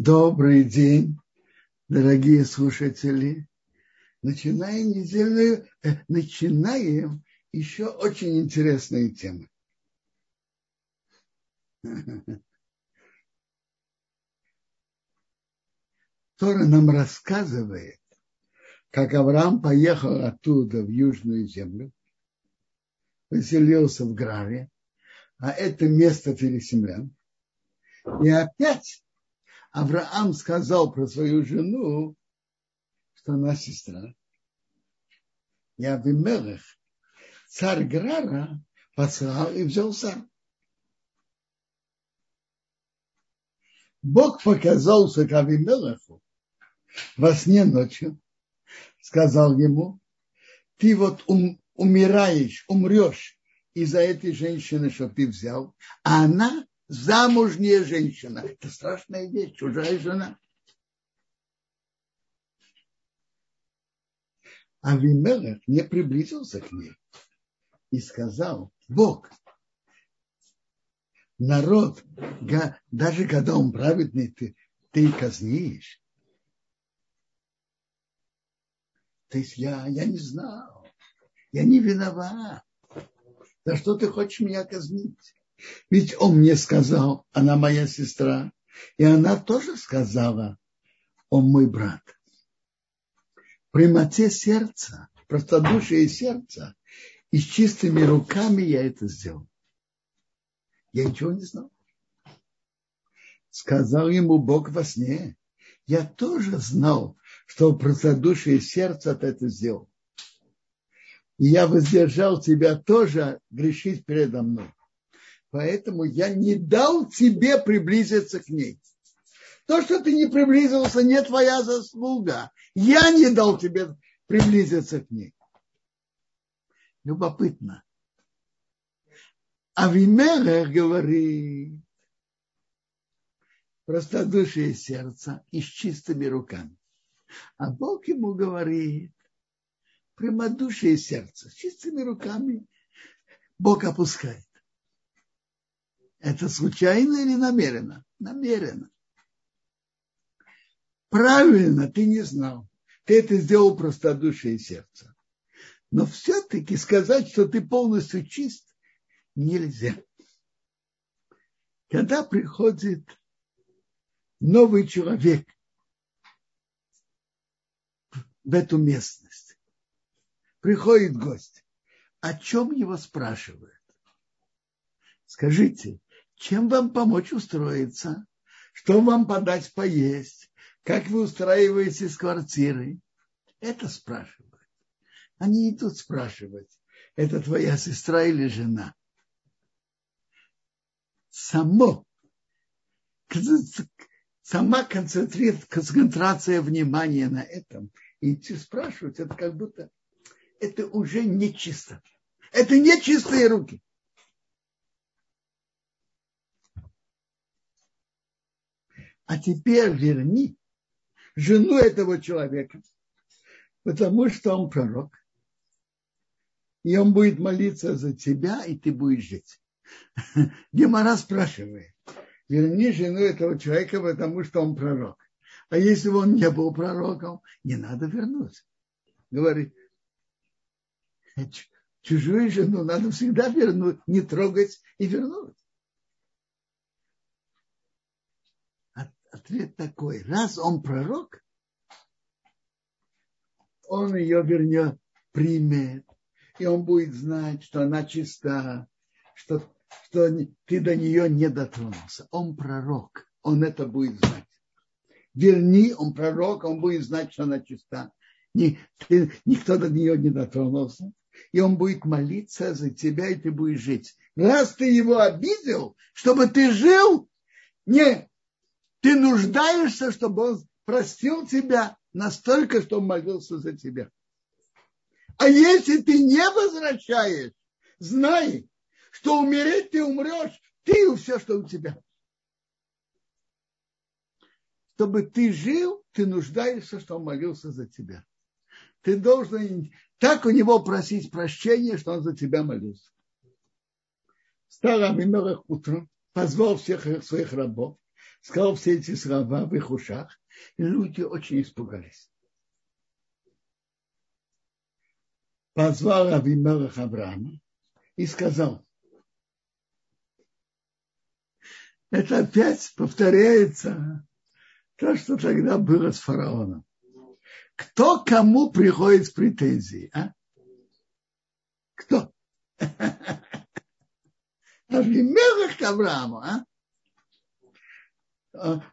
Добрый день, дорогие слушатели. Начинаем недельную, э, начинаем еще очень интересные темы. Тора нам рассказывает, как Авраам поехал оттуда в Южную землю, поселился в Граве, а это место пересемлян. И опять Авраам сказал про свою жену, что она сестра. И Авимелех, царь Грара, послал и взял сам. Бог показался к Авимелеху во сне ночью, сказал ему, ты вот ум, умираешь, умрешь из-за этой женщины, что ты взял, а она замужняя женщина. Это страшная вещь, чужая жена. Авимелех не приблизился к ней и сказал, Бог, народ, даже когда он праведный, ты, ты казнишь. То есть я, я не знал, я не виноват. За что ты хочешь меня казнить? Ведь он мне сказал, она моя сестра, и она тоже сказала, он мой брат. Прямоте сердца, простодушие сердца, и с чистыми руками я это сделал. Я ничего не знал. Сказал ему Бог во сне, я тоже знал, что простодушие сердца ты это сделал. И я воздержал тебя тоже грешить передо мной поэтому я не дал тебе приблизиться к ней. То, что ты не приблизился, не твоя заслуга. Я не дал тебе приблизиться к ней. Любопытно. Авимелех говорит, простодушие сердца и с чистыми руками. А Бог ему говорит, прямодушие сердца с чистыми руками Бог опускает. Это случайно или намеренно? Намеренно. Правильно, ты не знал. Ты это сделал простодушие сердца. Но все-таки сказать, что ты полностью чист, нельзя. Когда приходит новый человек в эту местность, приходит гость, о чем его спрашивают? Скажите, чем вам помочь устроиться, что вам подать поесть, как вы устраиваетесь с квартирой. Это спрашивают. Они идут спрашивать, это твоя сестра или жена. Само, сама концентрация внимания на этом и идти спрашивать, это как будто это уже нечисто. Это нечистые руки. А теперь верни жену этого человека, потому что он пророк, и он будет молиться за тебя, и ты будешь жить. Гемора спрашивает, верни жену этого человека, потому что он пророк. А если бы он не был пророком, не надо вернуть. Говорит, чужую жену надо всегда вернуть, не трогать и вернуть. Ответ такой, раз он пророк, он ее вернет, примет, и он будет знать, что она чиста, что, что ты до нее не дотронулся. Он пророк, он это будет знать. Верни, он пророк, он будет знать, что она чиста. Ни, ты, никто до нее не дотронулся. И он будет молиться за тебя, и ты будешь жить. Раз ты его обидел, чтобы ты жил, не ты нуждаешься, чтобы он простил тебя настолько, что он молился за тебя. А если ты не возвращаешь, знай, что умереть ты умрешь, ты и все, что у тебя. Чтобы ты жил, ты нуждаешься, что он молился за тебя. Ты должен так у него просить прощения, что он за тебя молился. Стал Амимелах утром, позвал всех своих рабов сказал все эти слова в их ушах, и люди очень испугались. Позвал Авимелах Авраама и сказал, это опять повторяется то, что тогда было с фараоном. Кто кому приходит с претензией? А? Кто? Авимелах к а?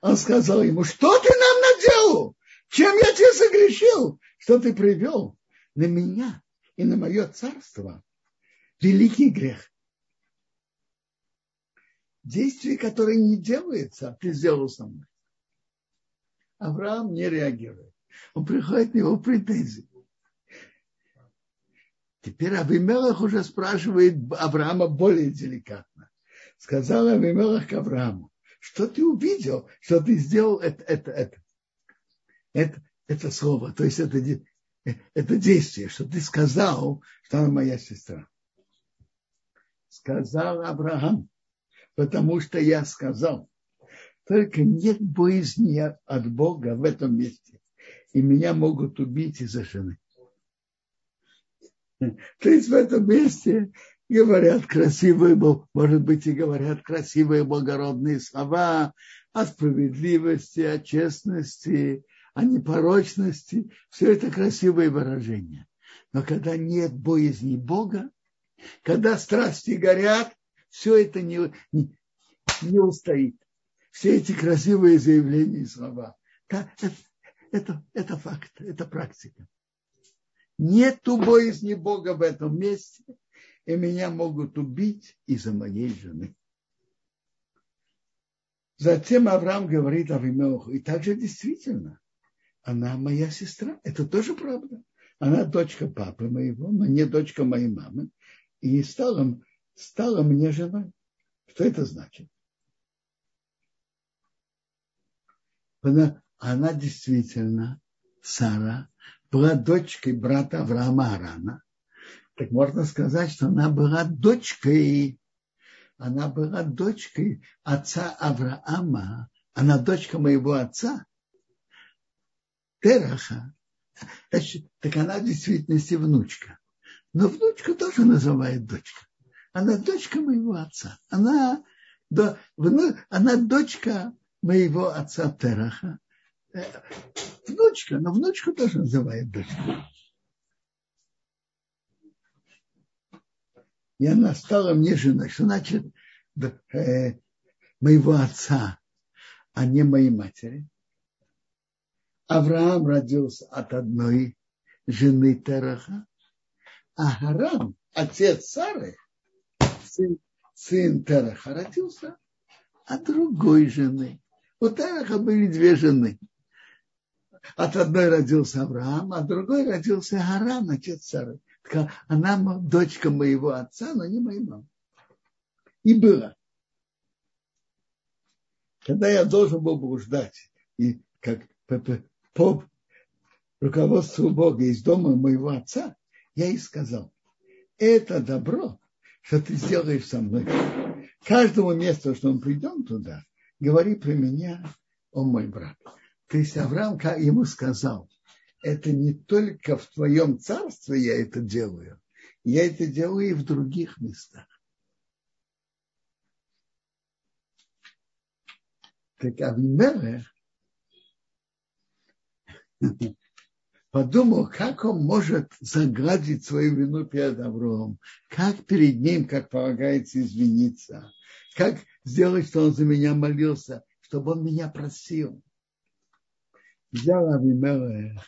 Он сказал ему, что ты нам наделал? Чем я тебе согрешил? Что ты привел на меня и на мое царство? Великий грех. Действие, которое не делается, а ты сделал со мной. Авраам не реагирует. Он приходит на него претензии. Теперь Авимелах уже спрашивает Авраама более деликатно. Сказал Авимелах к Аврааму, что ты увидел, что ты сделал это, это, это. Это, это слово, то есть это, это действие, что ты сказал, что она моя сестра. Сказал Авраам, потому что я сказал, только нет боязни от Бога в этом месте, и меня могут убить из-за жены. То есть в этом месте говорят красивые, может быть, и говорят красивые благородные слова о справедливости, о честности, о непорочности. Все это красивые выражения. Но когда нет боязни Бога, когда страсти горят, все это не, не, не устоит. Все эти красивые заявления и слова. Это, это, это факт, это практика. Нету боязни Бога в этом месте, и меня могут убить из-за моей жены. Затем Авраам говорит Авимелаху, и также действительно, она моя сестра, это тоже правда. Она дочка папы моего, но не дочка моей мамы, и стала, стала мне женой. Что это значит? Она, она действительно, Сара, была дочкой брата Авраама Арана, так можно сказать, что она была дочкой, она была дочкой отца Авраама, она дочка моего отца, Тераха. Так она в действительности внучка. Но внучку тоже называют дочка. Она дочка моего отца. Она, она дочка моего отца Тераха. Э, внучка, но внучку тоже называют дочкой. И она стала мне женой. Что значит э, моего отца, а не моей матери? Авраам родился от одной жены Тераха, а Харам, отец Сары, сын, сын Тераха, родился от другой жены. У Тераха были две жены – от одной родился Авраам, а другой родился Харан, отец Сары. Она дочка моего отца, но не моей мамы. И было. Когда я должен был бы ждать, и как по, руководству Бога из дома моего отца, я и сказал, это добро, что ты сделаешь со мной. Каждому месту, что мы придем туда, говори про меня, он мой брат. То есть Авраам ему сказал, это не только в твоем царстве я это делаю, я это делаю и в других местах. Так Авимелех подумал, как он может загладить свою вину перед Авраамом, как перед ним, как полагается, извиниться, как сделать, что он за меня молился, чтобы он меня просил взял Авимелех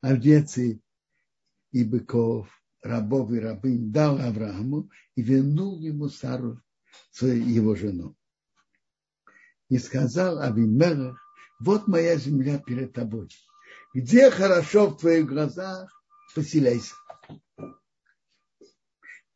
овец и, и быков, рабов и рабынь, дал Аврааму и вернул ему Сару, его жену. И сказал Авимелех, вот моя земля перед тобой. Где хорошо в твоих глазах, поселяйся.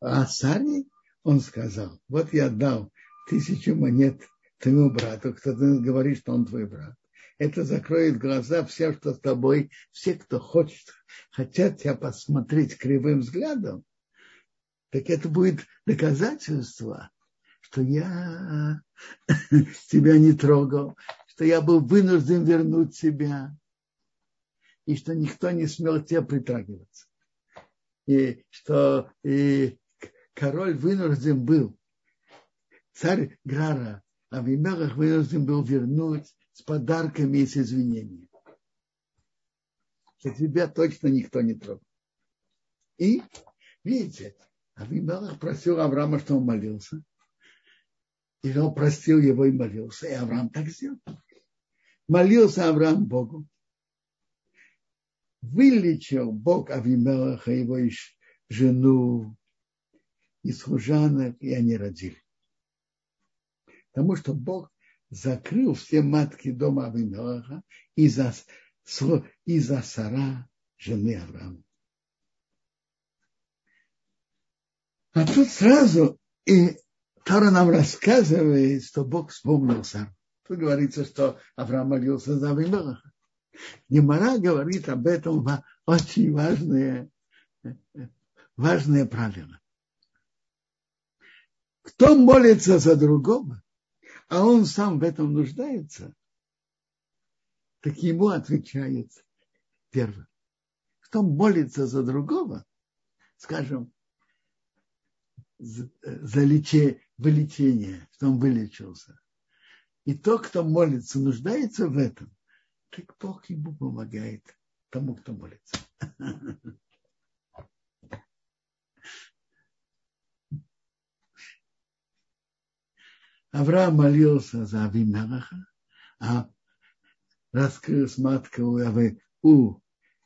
А Саре он сказал, вот я дал тысячу монет твоему брату, кто говорит, что он твой брат. Это закроет глаза всем, что с тобой, все, кто хочет, хотят тебя посмотреть кривым взглядом, так это будет доказательство, что я тебя не трогал, что я был вынужден вернуть тебя, и что никто не смел тебе притрагиваться. И что и король вынужден был, царь Грара Авимелах вынужден был вернуть с подарками и с извинениями. Что тебя точно никто не трогал. И, видите, Авимелах просил Авраама, что он молился. И он простил его и молился. И Авраам так сделал. Молился Авраам Богу. Вылечил Бог Авимелаха, его жену, и служанок, и они родили. Потому что Бог закрыл все матки дома Авимелаха из-за из Сара, жены Авраама. А тут сразу и Тора нам рассказывает, что Бог вспомнил Сару. Тут говорится, что Авраам молился за Авимелаха. Немара говорит об этом очень важное, важное правило. Кто молится за другого, а он сам в этом нуждается, так ему отвечает первое. Кто молится за другого, скажем, за лечение, вылечение, что он вылечился. И тот, кто молится, нуждается в этом, так Бог ему помогает тому, кто молится. Авраам молился за Авимелаха, а раскрылась матка у, у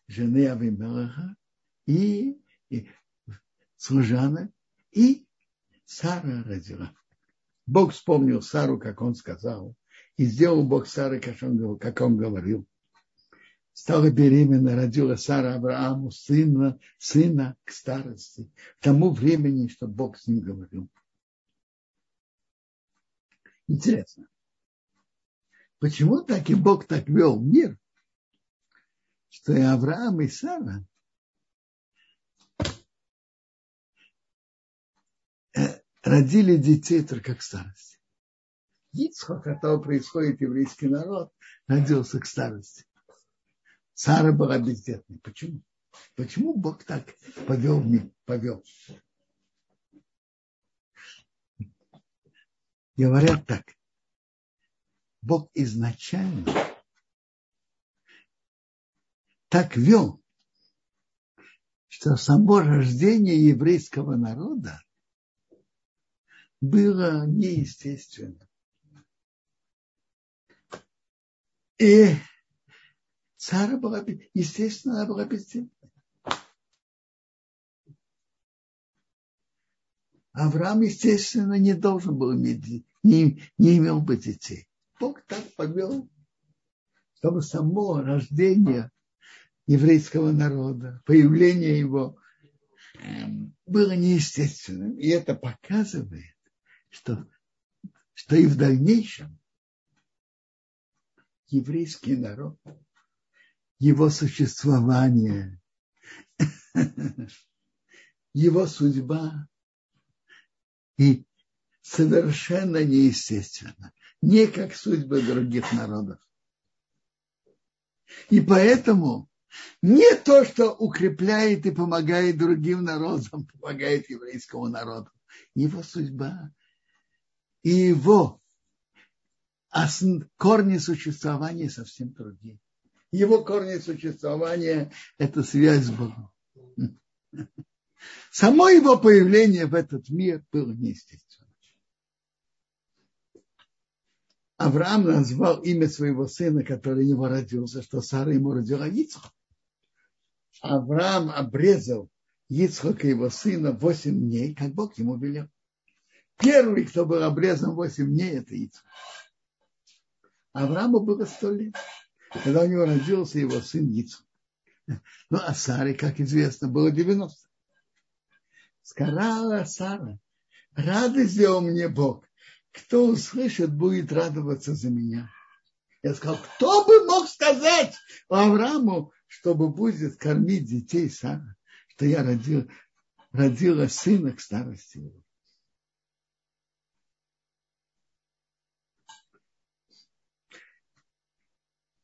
жены Авимелаха и, и служанок, и Сара родила. Бог вспомнил Сару, как он сказал, и сделал Бог Сары, как он, как он говорил. Стала беременна, родила Сара Аврааму сына, сына к старости, к тому времени, что Бог с ним говорил. Интересно. Почему так и Бог так вел мир, что и Авраам, и Сара э, родили детей только к старости. Ицхок, от того происходит еврейский народ, родился к старости. Сара была бездетной. Почему? Почему Бог так повел повел? Говорят так. Бог изначально так вел, что само рождение еврейского народа было неестественно. И Сара была, естественно, она была бездетной. Авраам, естественно, не должен был иметь, не, не имел бы детей. Бог так повел, чтобы само рождение еврейского народа, появление его эм, было неестественным. И это показывает, что, что и в дальнейшем еврейский народ, его существование, его судьба и совершенно неестественно, не как судьбы других народов. И поэтому не то, что укрепляет и помогает другим народам, помогает еврейскому народу. Его судьба и его корни существования совсем другие. Его корни существования – это связь с Богом. Само его появление в этот мир было неестественно. Авраам назвал имя своего сына, который у него родился, что Сара ему родила Ицхак. Авраам обрезал Ицхака его сына 8 дней, как Бог ему велел. Первый, кто был обрезан 8 дней, это Ицхак. Аврааму было 100 лет, когда у него родился его сын Ицхак. Ну, а Саре, как известно, было 90 Сказала Сара, Рады сделал мне Бог. Кто услышит, будет радоваться за меня. Я сказал, кто бы мог сказать Аврааму, чтобы будет кормить детей Сара, что я родил, родила сына к старости его.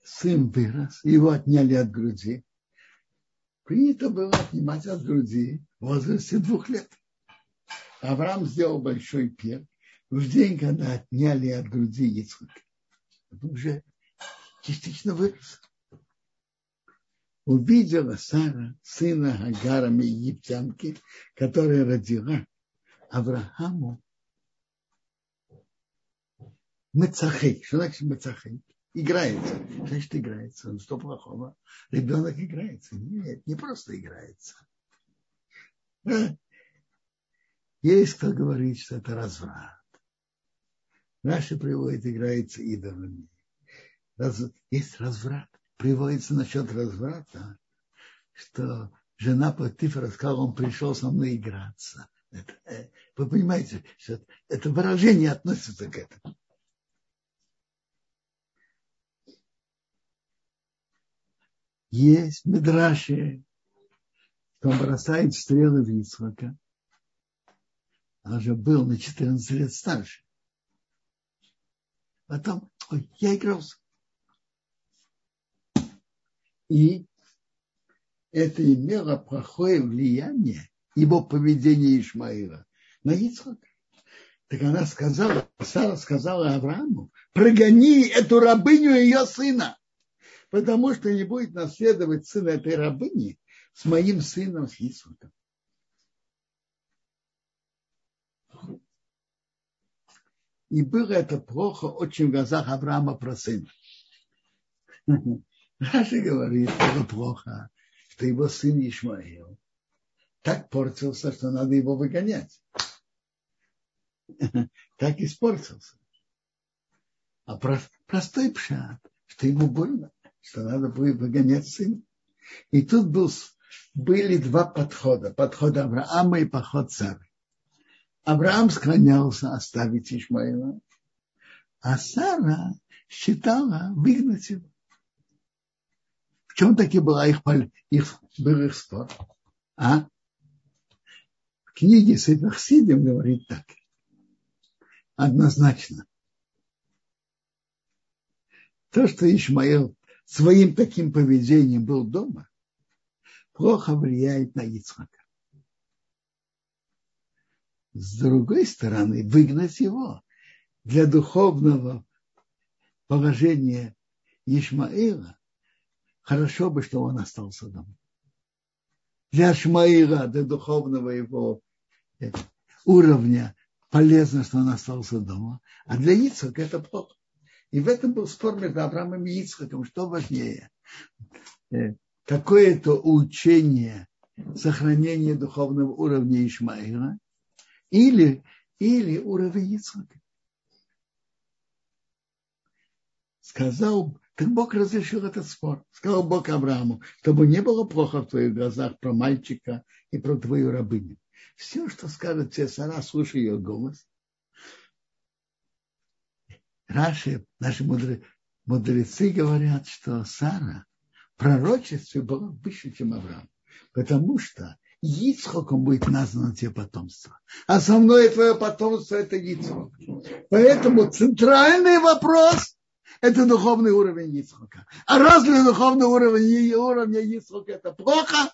Сын вырос, его отняли от груди. Принято было отнимать от груди возрасте двух лет. Авраам сделал большой пир в день, когда отняли от груди Ицхак. Он уже частично вырос. Увидела Сара, сына Агара египтянки, которая родила Аврааму Мецахей. Что значит Мецахей? Играется. Значит, играется. Ну, что плохого? Ребенок играется. Нет, не просто играется. Есть кто говорит, что это разврат. Наши приводит, играется идолами. Раз, есть разврат. Приводится насчет разврата, что жена Патифа сказала, он пришел со мной играться. Это, э, вы понимаете, что это выражение относится к этому. Есть Медраши, что он бросает стрелы в Ицхака. Он же был на 14 лет старше. Потом, ой, я игрался. И это имело плохое влияние его поведения Ишмаила на Ицхака. Так она сказала, Сара сказала Аврааму, прогони эту рабыню и ее сына потому что не будет наследовать сын этой рабыни с моим сыном, с Исуком. И было это плохо очень в глазах Авраама про сына. Раши говорит, было плохо, что его сын Ишмаил так портился, что надо его выгонять. Так испортился. А простой пшат, что ему больно что надо будет выгонять сына. И тут был, были два подхода. Подход Авраама и подход Сары. Авраам склонялся оставить Ишмаила, а Сара считала выгнать его. В чем таки была их, их, был их спор? А? В книге Сидим говорит так. Однозначно. То, что Ишмаил своим таким поведением был дома, плохо влияет на Ицхака. С другой стороны, выгнать его для духовного положения Ишмаила, хорошо бы, что он остался дома. Для Шмаила, для духовного его э, уровня полезно, что он остался дома, а для Ицхака это плохо. И в этом был спор между Авраамом и Ицхаком, что важнее. Какое-то учение сохранения духовного уровня Ишмаила или, или уровень Ицхака. Сказал, как Бог разрешил этот спор. Сказал Бог Аврааму, чтобы не было плохо в твоих глазах про мальчика и про твою рабыню. Все, что скажет тебе слушай ее голос. Раши, наши мудрецы говорят, что Сара пророчестве была выше, чем Авраам. Потому что Ицхоком будет названо тебе потомство. Основное твое потомство – это Ицхок. Поэтому центральный вопрос – это духовный уровень Ицхока. А раз для духовного уровня, Ицхока это плохо,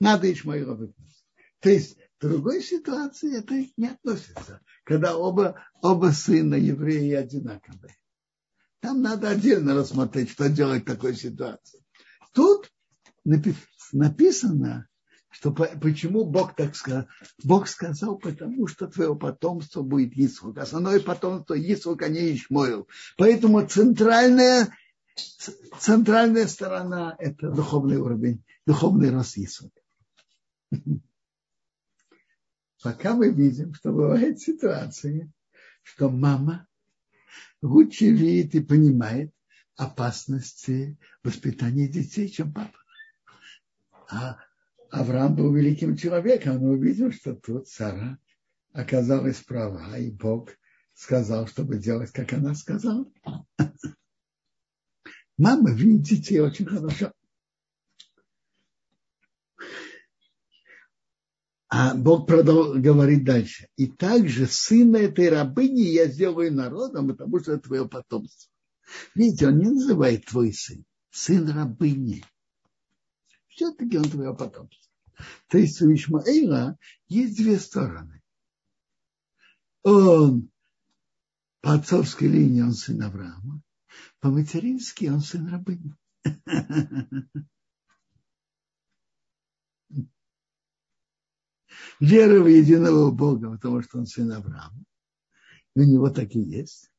надо Ишмаила выпустить. То есть в другой ситуации это не относится когда оба, оба сына евреи одинаковые. Там надо отдельно рассмотреть, что делать в такой ситуации. Тут написано, что почему Бог так сказал. Бог сказал, потому что твое потомство будет Исхук. Основное потомство Исхук, а не Ишмоил. Поэтому центральная, центральная сторона – это духовный уровень, духовный рост Исхука. Пока мы видим, что бывают ситуации, что мама лучше видит и понимает опасности воспитания детей, чем папа. А Авраам был великим человеком, он увидел, что тут Сара оказалась права, и Бог сказал, чтобы делать, как она сказала. Мама видит детей очень хорошо. А Бог продол- говорит дальше. И также сына этой рабыни я сделаю народом, потому что это твое потомство. Видите, он не называет твой сын. сын рабыни. Все-таки он твое потомство. То есть у Ишмаэла есть две стороны. Он по отцовской линии он сын Авраама, по матерински он сын рабыни. Вера в единого Бога, потому что он сын Авраама. И у него так и есть.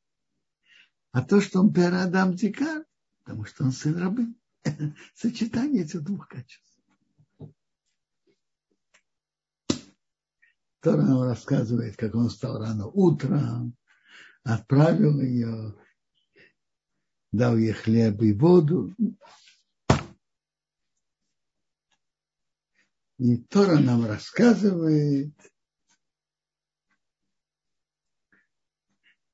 А то, что он Перадам Дикар, потому что он сын рабы. Сочетание этих двух качеств. Тора нам рассказывает, как он встал рано утром, отправил ее, дал ей хлеб и воду. И Тора нам рассказывает,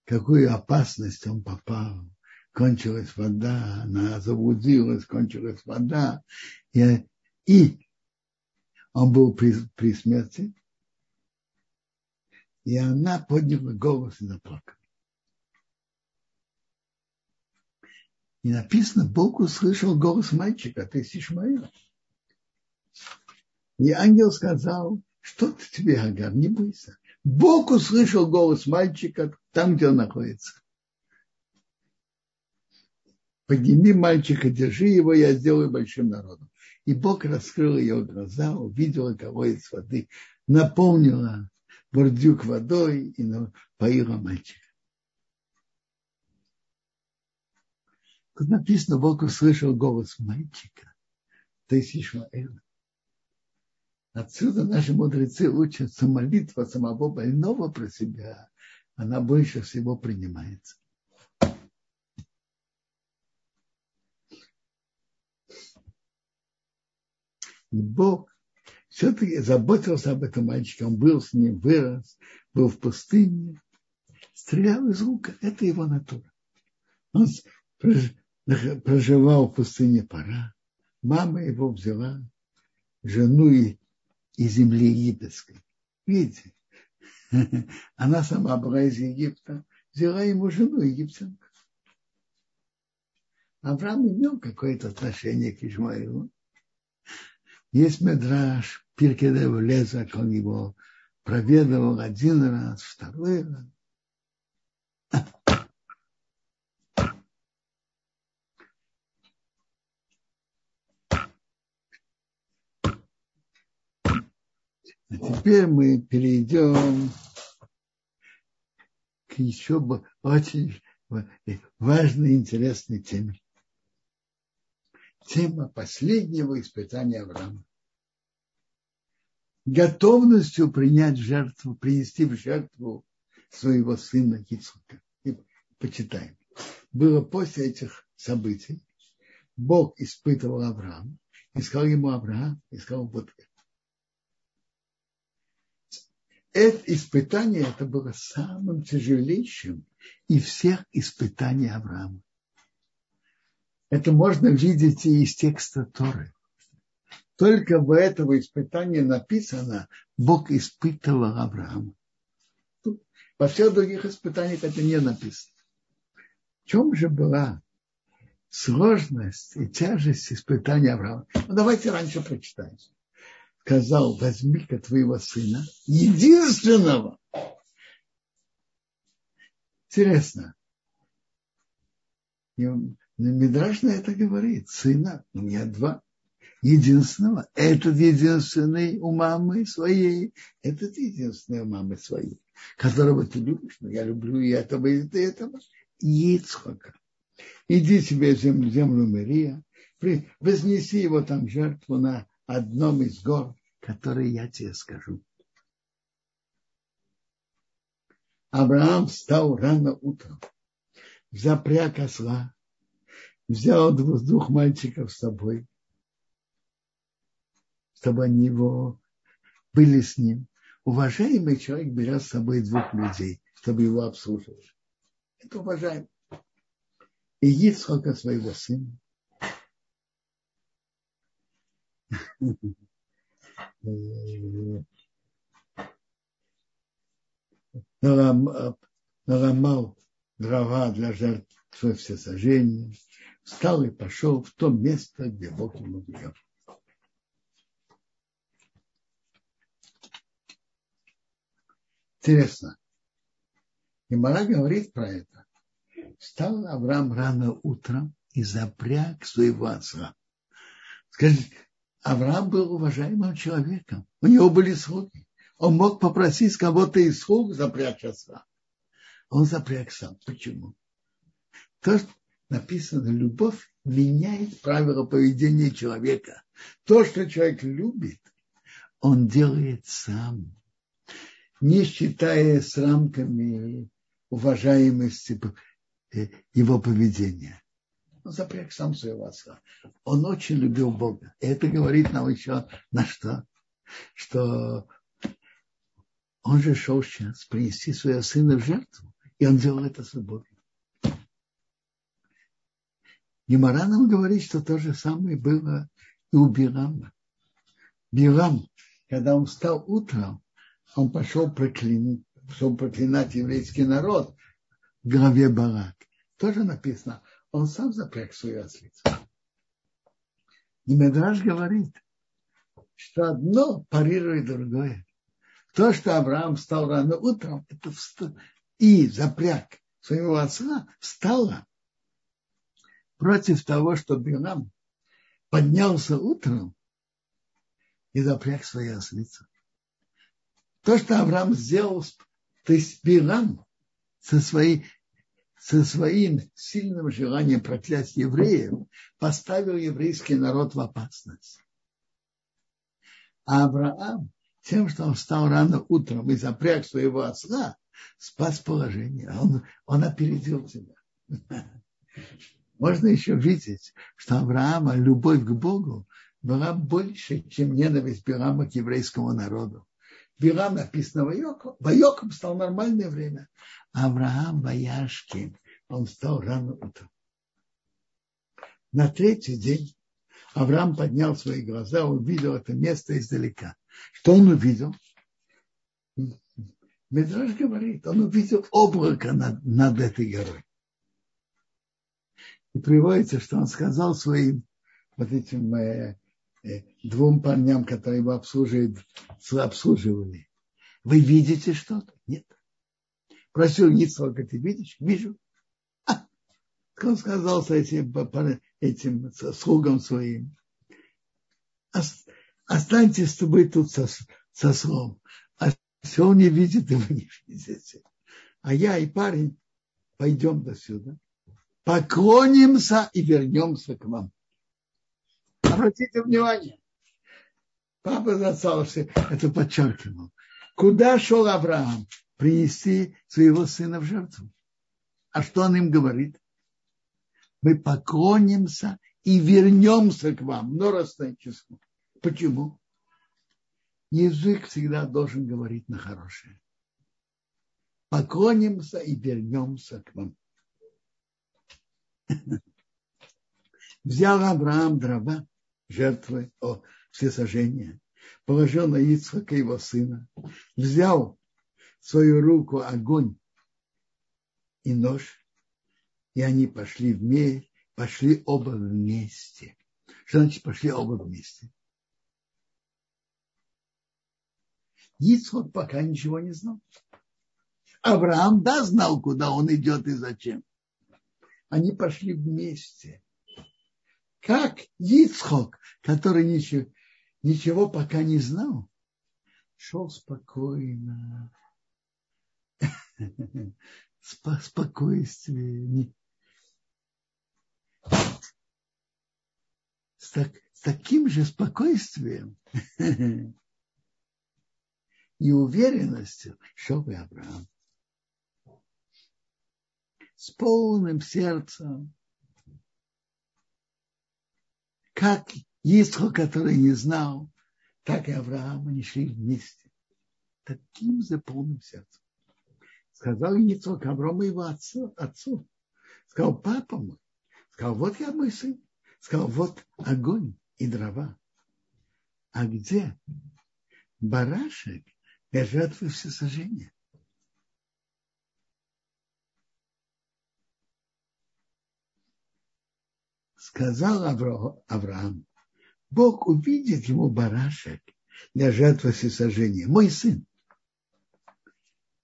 какую опасность он попал. Кончилась вода, она заблудилась, кончилась вода. И, и он был при, при смерти. И она подняла голос и заплакала. И написано, Бог услышал голос мальчика, ты есть Ишмаила. И ангел сказал, что ты тебе, Агар, не бойся. Бог услышал голос мальчика там, где он находится. Подними мальчика, держи его, я сделаю большим народом. И Бог раскрыл ее глаза, увидела, кого из воды, наполнила бордюк водой и поила мальчика. Тут написано, Бог услышал голос мальчика, то есть Ишмаэла. Отсюда наши мудрецы учатся молитва самого больного про себя, она больше всего принимается. И Бог все-таки заботился об этом мальчике. Он был с ним, вырос, был в пустыне, стрелял из лука. Это его натура. Он проживал в пустыне пора. Мама его взяла жену из земли египетской. Видите, она сама была из Египта, взяла ему жену египтянку. Авраам имел какое-то отношение к Ишмаилу. Есть медраж, Пиркедев Лезак, он его проведывал один раз, второй раз. А теперь мы перейдем к еще очень важной и интересной теме. Тема последнего испытания Авраама. Готовностью принять жертву, принести в жертву своего сына Ицхака. И почитаем. Было после этих событий. Бог испытывал Авраама. И сказал ему Авраам, и сказал вот это испытание это было самым тяжелейшим из всех испытаний Авраама. Это можно видеть и из текста Торы. Только в этого испытания написано, Бог испытывал Авраама. Во всех других испытаниях это не написано. В чем же была сложность и тяжесть испытания Авраама? Ну, давайте раньше прочитаем сказал, возьми-ка твоего сына, единственного. Интересно. И Мидраш на это говорит. Сына, у меня два. Единственного. Этот единственный у мамы своей. Этот единственный у мамы своей. Которого ты любишь. Но я люблю и этого, и этого. Ицхака. Иди себе в землю, землю Мария. Вознеси его там жертву на одном из гор, которые я тебе скажу. Авраам встал рано утром, запряг осла, взял двух мальчиков с собой, чтобы они его были с ним. Уважаемый человек берет с собой двух людей, чтобы его обслуживать. Это уважаемый. И Ицхока своего сына. Наломал дрова для жертвы всесожжения, встал и пошел в то место, где Бог ему велел. Интересно. И Мара говорит про это. Встал Авраам рано утром и запряг своего отца. Скажите, Авраам был уважаемым человеком. У него были слуги. Он мог попросить кого-то из слуг запрячь отца. Он запряг сам. Почему? То, что написано, любовь меняет правила поведения человека. То, что человек любит, он делает сам, не считая с рамками уважаемости э, его поведения. Запряг сам своего отца. Он очень любил Бога. И это говорит нам еще на что? Что он же шел сейчас принести своего сына в жертву. И он делал это с любовью. Гемора нам говорит, что то же самое было и у Бирама. Бирам, когда он встал утром, он пошел проклинать, чтобы проклинать еврейский народ в главе Барак. Тоже написано, он сам запряг свою ослицу. И Медраж говорит, что одно парирует другое. То, что Авраам встал рано утром, это встал, и запряг своего отца, встала против того, что Билам поднялся утром и запряг свою ослицу. То, что Авраам сделал, то есть Билам со, своей, со своим сильным желанием проклясть евреев, поставил еврейский народ в опасность. А Авраам тем, что он встал рано утром и запряг своего отца, спас положение. Он, он опередил тебя. Можно еще видеть, что Авраама любовь к Богу была больше, чем ненависть Бирама к еврейскому народу. Бирам написано Вайоком. Вайоком стал нормальное время. Авраам Ваяшкин, он встал рано утром. На третий день Авраам поднял свои глаза, увидел это место издалека. Что он увидел? Медраж говорит, он увидел облако над, над этой горой. И приводится, что он сказал своим вот этим э, двум парням, которые его обслуживают, обслуживали, вы видите что-то? Нет. Просил Ницхак, ты видишь? Вижу. А, он сказал этим, этим слугам своим, останьтесь тобой тут со, со словом. А все он не видит, и вы не видите. А я и парень пойдем до сюда, поклонимся и вернемся к вам. Обратите внимание. Папа зацался, это подчеркивал. Куда шел Авраам? Принести своего сына в жертву. А что он им говорит? Мы поклонимся и вернемся к вам, но число. Почему? Язык всегда должен говорить на хорошее. Поклонимся и вернемся к вам. Взял Авраам дрова, жертвы, о, все сожжения, положил на Ицхака его сына, взял в свою руку огонь и нож, и они пошли вместе, пошли оба вместе. Что значит пошли оба вместе? Ицхок пока ничего не знал. Авраам, да, знал, куда он идет и зачем. Они пошли вместе. Как Ицхок, который ничего, ничего пока не знал, шел спокойно. Спокойствие. С, так, с таким же спокойствием и уверенностью шел и Авраам. С полным сердцем. Как Исхо, который не знал, так и Авраам, они шли вместе. Таким же полным сердцем. Сказал Ицхок Аврааму его отцу, отцу. Сказал, папа мой. Сказал, вот я мой сын. Сказал, вот огонь и дрова. А где барашек для жертвы всесожжения. Сказал Авраам, Бог увидит ему барашек для жертвы всесожжения. Мой сын.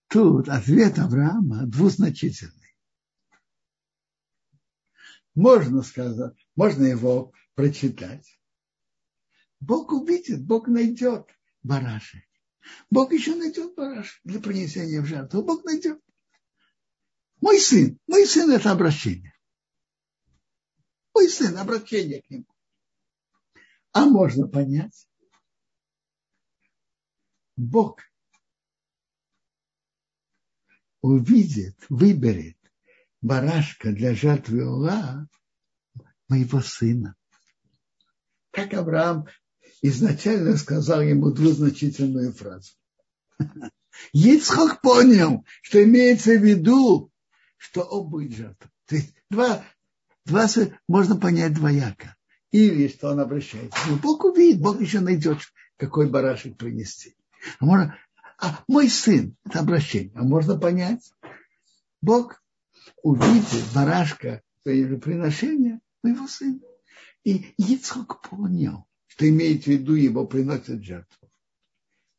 Тут ответ Авраама двузначительный. Можно сказать, можно его прочитать. Бог увидит, Бог найдет барашек. Бог еще найдет барашек для принесения в жертву. Бог найдет. Мой сын, мой сын это обращение. Мой сын, обращение к нему. А можно понять, Бог увидит, выберет барашка для жертвы Ула моего сына. Как Авраам изначально сказал ему двузначительную фразу. Ицхок понял, что имеется в виду, что он будет жертвой. То есть два, два можно понять двояко. Или что он обращается. Но Бог увидит, Бог еще найдет, какой барашек принести. А, можно, а мой сын, это обращение. А можно понять, Бог увидит барашка приношения моего сына. И Ицхок понял, что имеет в виду его приносят жертву.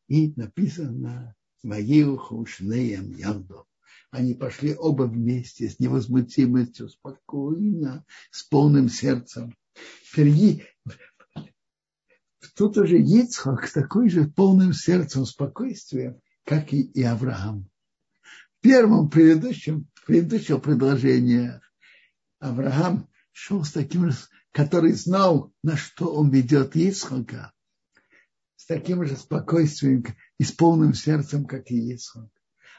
И написано Ваилху Шнеем Явдо. Они пошли оба вместе с невозмутимостью, спокойно, с полным сердцем. Впереди тут уже Ицхак с такой же полным сердцем, спокойствием, как и, Авраам. В первом предыдущем, предыдущем предложении Авраам шел с таким же, который знал, на что он ведет Ицхака, с таким же спокойствием и с полным сердцем, как и Ицхак.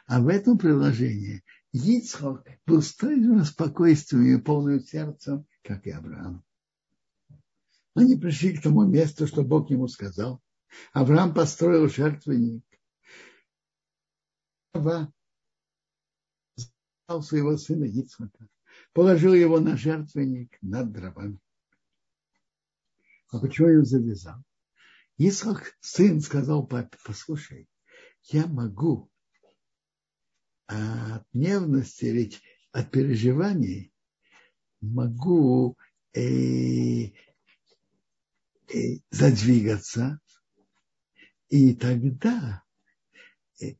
А в этом предложении Ицхак был с той же спокойствием и полным сердцем, как и Авраам. Они пришли к тому месту, что Бог ему сказал. Авраам построил жертвенник. Взял своего сына Ицхака, положил его на жертвенник над дровами. А почему он завязал? Исхак, сын, сказал папе, послушай, я могу от нервности или от переживаний могу э, Э, задвигаться, и тогда э,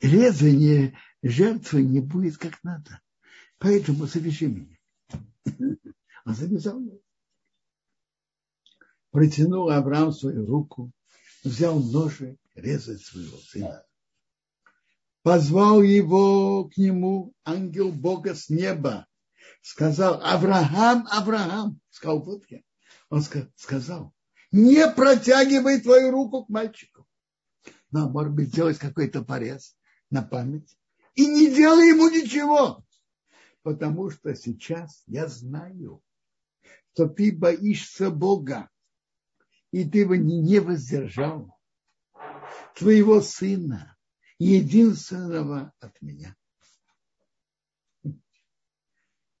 резание жертвы не будет как надо. Поэтому завяжи меня. Он завязал меня. Протянул Авраам свою руку, взял ножик резать своего сына. Позвал его к нему ангел Бога с неба. Сказал, Авраам, Авраам, сказал, вот я он сказал, не протягивай твою руку к мальчику. Но, может быть, сделать какой-то порез на память. И не делай ему ничего. Потому что сейчас я знаю, что ты боишься Бога. И ты его не воздержал твоего сына, единственного от меня.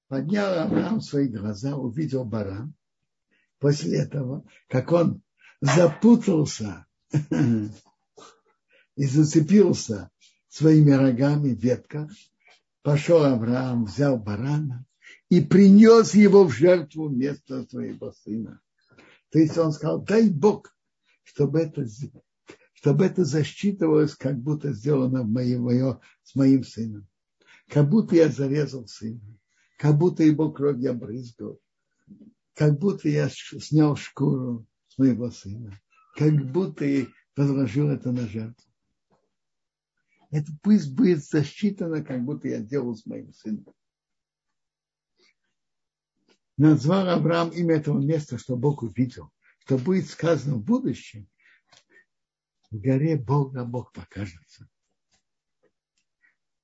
Поднял Авраам свои глаза, увидел баран после этого, как он запутался и зацепился своими рогами в ветках, пошел Авраам, взял барана и принес его в жертву вместо своего сына. То есть он сказал, дай Бог, чтобы это, чтобы это засчитывалось, как будто сделано в мое, мое, с моим сыном. Как будто я зарезал сына, как будто его кровь я брызгал, как будто я снял шкуру с моего сына, как будто я возложил это на жертву. Это пусть будет засчитано, как будто я делал с моим сыном. Назвал Авраам имя этого места, что Бог увидел, что будет сказано в будущем. В горе Бог покажется.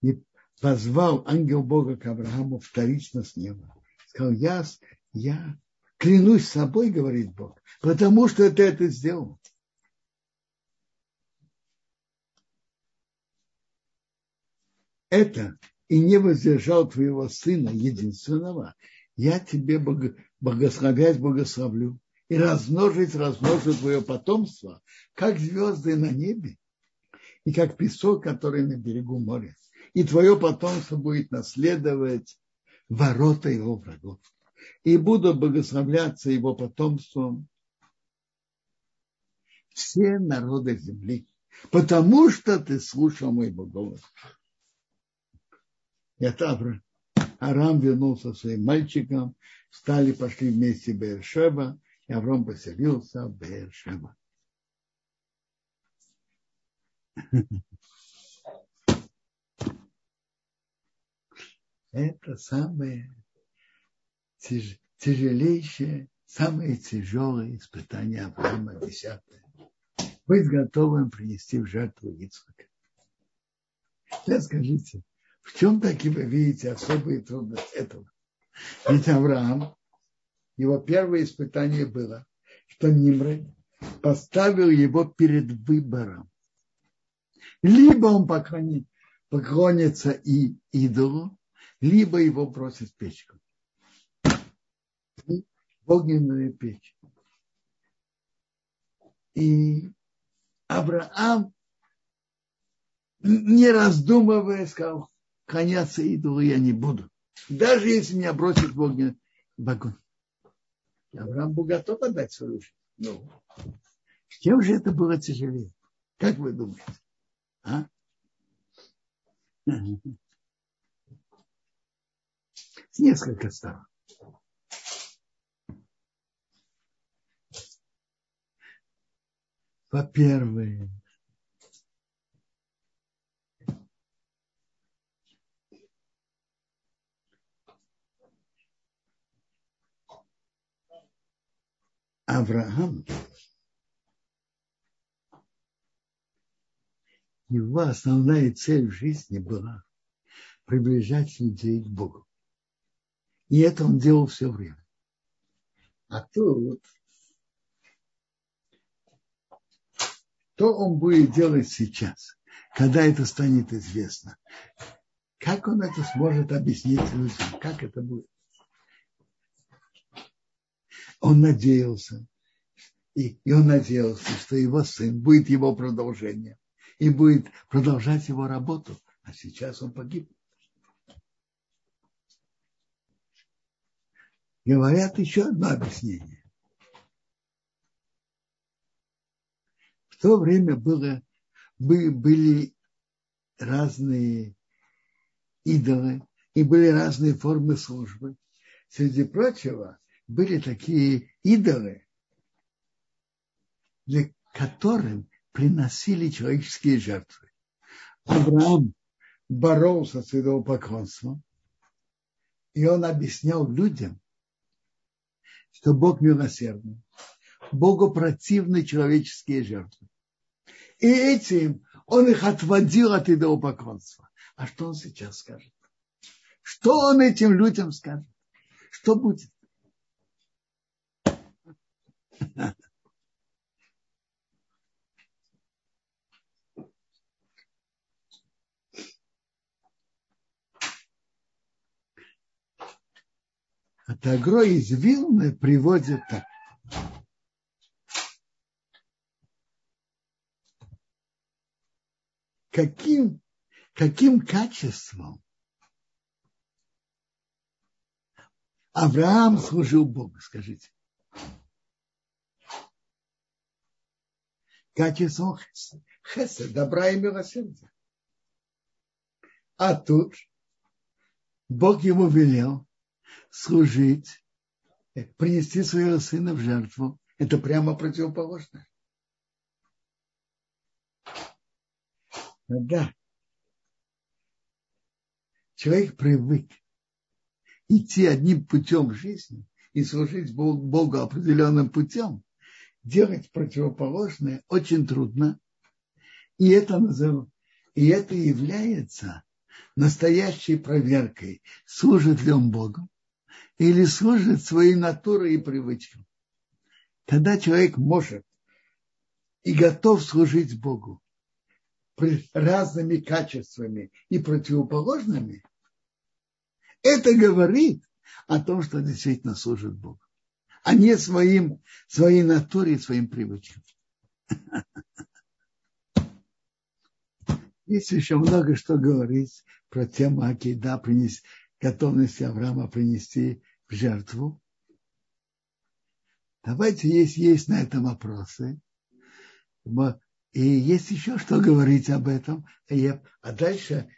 И позвал ангел Бога к Аврааму вторично с неба. Сказал, я, я Клянусь собой, говорит Бог, потому что ты это сделал. Это и не воздержал твоего сына единственного, я тебе благословять благословлю и размножить размножу твое потомство, как звезды на небе и как песок, который на берегу моря. И твое потомство будет наследовать ворота его врагов. и буду благословляться его потомством все народы земли, потому что ты слушал моего голоса. И это Арам вернулся своим мальчиком, стали, пошли вместе в Бершева, и Авром поселился в Бершева. Это самое тяжелейшее, самое тяжелое испытание Авраама, десятое. Быть готовым принести в жертву Ицхака. Сейчас скажите, в чем такие вы видите особые трудности этого? Ведь Авраам, его первое испытание было, что Нимры поставил его перед выбором. Либо он поклонится и идолу, либо его бросит в печку. В огненную печь. И Авраам, не раздумывая, сказал, коняться идолу я не буду. Даже если меня бросят в огонь, в огонь. Авраам был готов отдать свою жизнь. Ну, с чем же это было тяжелее? Как вы думаете? А? Несколько сторон. Во-первых, Авраам, его основная цель в жизни была приближать людей к Богу. И это он делал все время. А тут, что он будет делать сейчас, когда это станет известно? Как он это сможет объяснить людям? Как это будет? Он надеялся, и, и он надеялся, что его сын будет его продолжением и будет продолжать его работу. А сейчас он погиб. Говорят еще одно объяснение. В то время было, были разные идолы и были разные формы службы. Среди прочего, были такие идолы, для которым приносили человеческие жертвы. Авраам боролся с идолопоклонством, и он объяснял людям, что Бог милосердный, Богу противны человеческие жертвы. И этим он их отводил от идолопоклонства. А что он сейчас скажет? Что он этим людям скажет? Что будет? А Тагро из Вилны приводит так. Каким, каким качеством Авраам служил Богу, скажите. Качеством хеса, добра и милосердия. А тут Бог ему велел служить, принести своего сына в жертву. Это прямо противоположно. Да. Человек привык идти одним путем жизни и служить Богу определенным путем, делать противоположное очень трудно. И это, назов... и это является настоящей проверкой, служит ли он Богу или служит своей натурой и привычкам. Тогда человек может и готов служить Богу разными качествами и противоположными, это говорит о том, что действительно служит Богу, а не своим, своей натуре и своим привычкам. Есть еще много что говорить про тему Акида, принести, готовности Авраама принести в жертву. Давайте, есть, есть на это вопросы. И есть еще что говорить об этом. А дальше,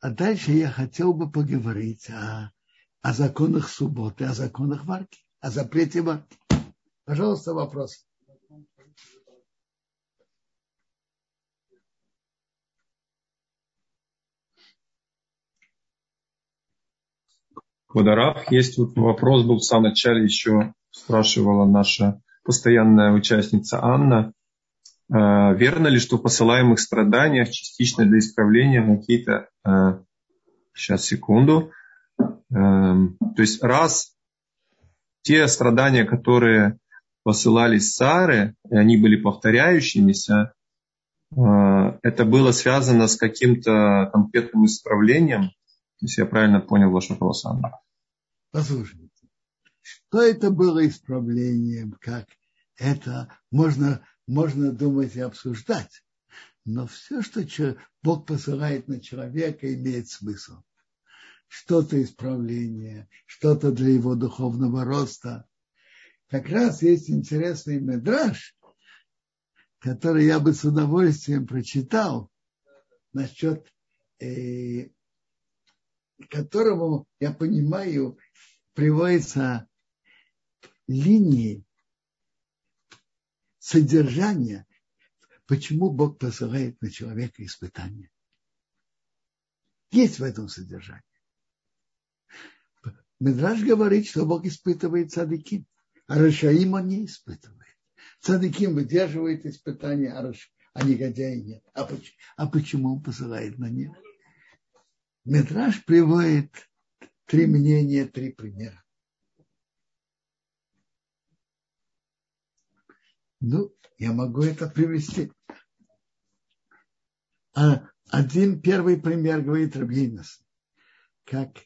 а дальше я хотел бы поговорить о, о законах субботы, о законах варки, о запрете варки. Пожалуйста, вопрос. Квадарав. Есть вот вопрос был в самом начале еще спрашивала наша постоянная участница Анна. Э, верно ли, что в посылаемых страданиях частично для исправления какие-то... Сейчас, э, секунду. Эм, то есть раз те страдания, которые посылались Сары, и они были повторяющимися, э, это было связано с каким-то конкретным исправлением, если я правильно понял ваш вопрос. Послушайте, что это было исправлением, как это можно, можно думать и обсуждать. Но все, что Бог посылает на человека, имеет смысл. Что-то исправление, что-то для его духовного роста. Как раз есть интересный медраж, который я бы с удовольствием прочитал насчет э, которому, я понимаю, приводится линии содержания, почему Бог посылает на человека испытания. Есть в этом содержание. Медраж говорит, что Бог испытывает цадыки, а Рашаим он не испытывает. Цадыким выдерживает испытания, а, Раш... а негодяи нет. А почему, а почему он посылает на них? Метраж приводит три мнения, три примера. Ну, я могу это привести. А один первый пример говорит Рабьинос, как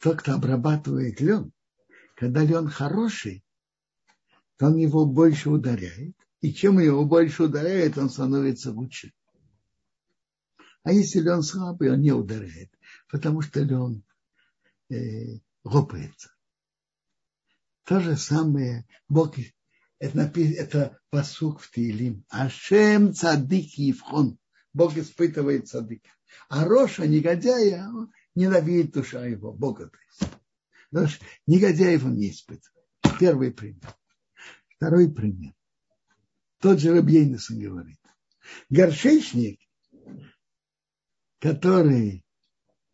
тот, кто обрабатывает лен, когда лен хороший, то он его больше ударяет, и чем его больше ударяет, он становится лучше. А если лен слабый, он не ударяет, потому что лен э, лопается. То же самое Бог, это, написано, это посук в Тилим. Ашем цадик евхон. Бог испытывает цадика. А Роша, негодяя, ненавидит душа его, Бога то есть. Потому негодяев он не испытывает. Первый пример. Второй пример. Тот же Рабьейнесон говорит. Горшечник который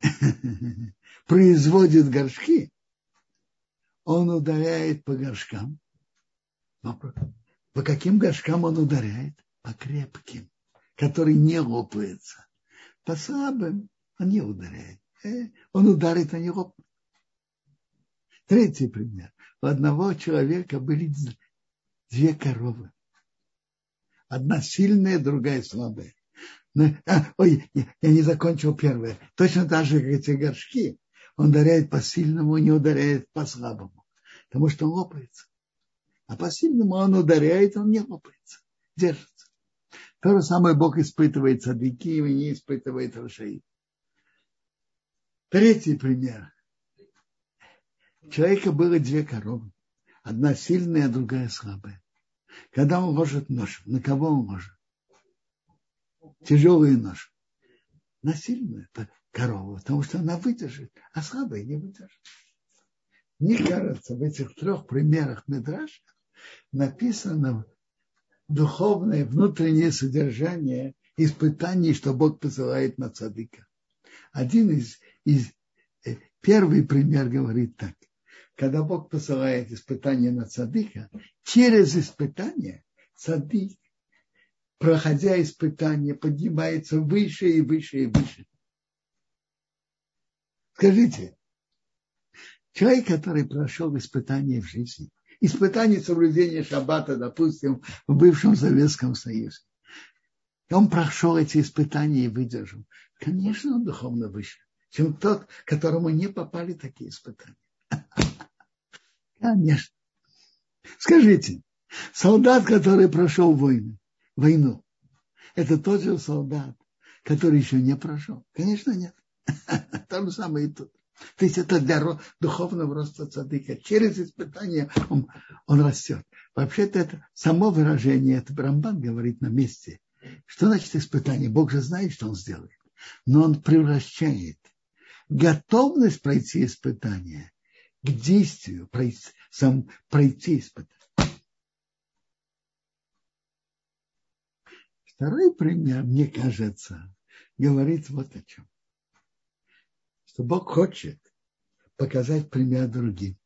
производит горшки, он ударяет по горшкам. По каким горшкам он ударяет? По крепким, которые не лопаются. По слабым он не ударяет. Э, он ударит, а не лопнут. Третий пример. У одного человека были две коровы. Одна сильная, другая слабая. А, ой, я не закончил первое. Точно так же, как эти горшки. Он ударяет по сильному, не ударяет по слабому. Потому что он лопается. А по сильному он ударяет, он не лопается. Держится. То же самое Бог испытывает садвики и не испытывает Рашаи. Третий пример. У человека было две коровы. Одна сильная, а другая слабая. Когда он ложит нож, на кого он ложит? тяжелый нож. На сильную корову, потому что она выдержит, а слабая не выдержит. Мне кажется, в этих трех примерах Медраша написано духовное внутреннее содержание испытаний, что Бог посылает на цадыка. Один из, из э, первый пример говорит так. Когда Бог посылает испытание на цадыка, через испытание цадык проходя испытания, поднимается выше и выше и выше. Скажите, человек, который прошел испытание в жизни, испытание соблюдения шаббата, допустим, в бывшем Советском Союзе, он прошел эти испытания и выдержал. Конечно, он духовно выше, чем тот, которому не попали такие испытания. Конечно. Скажите, солдат, который прошел войну, войну. Это тот же солдат, который еще не прошел. Конечно, нет. То же самое и тут. То есть это для духовного роста цадыка. Через испытание он, он растет. Вообще-то это само выражение, это Брамбан говорит на месте. Что значит испытание? Бог же знает, что он сделает. Но он превращает готовность пройти испытание к действию, пройти, сам, пройти испытание. Второй пример, мне кажется, говорит вот о чем что Бог хочет показать пример другим.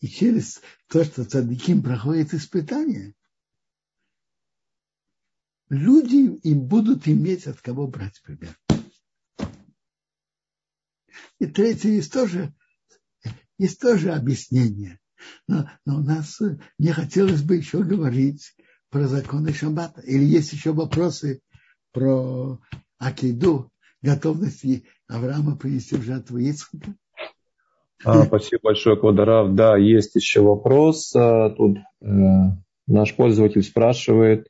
И через то, что цадыким проходит испытание, люди им будут иметь от кого брать пример. И третье есть тоже, есть тоже объяснение. Но, но у нас не хотелось бы еще говорить про законы Шаббата. Или есть еще вопросы про Акиду, готовности Авраама принести в жертву Ицхака? А, спасибо большое, Квадарав. Да, есть еще вопрос. А, тут э, наш пользователь спрашивает,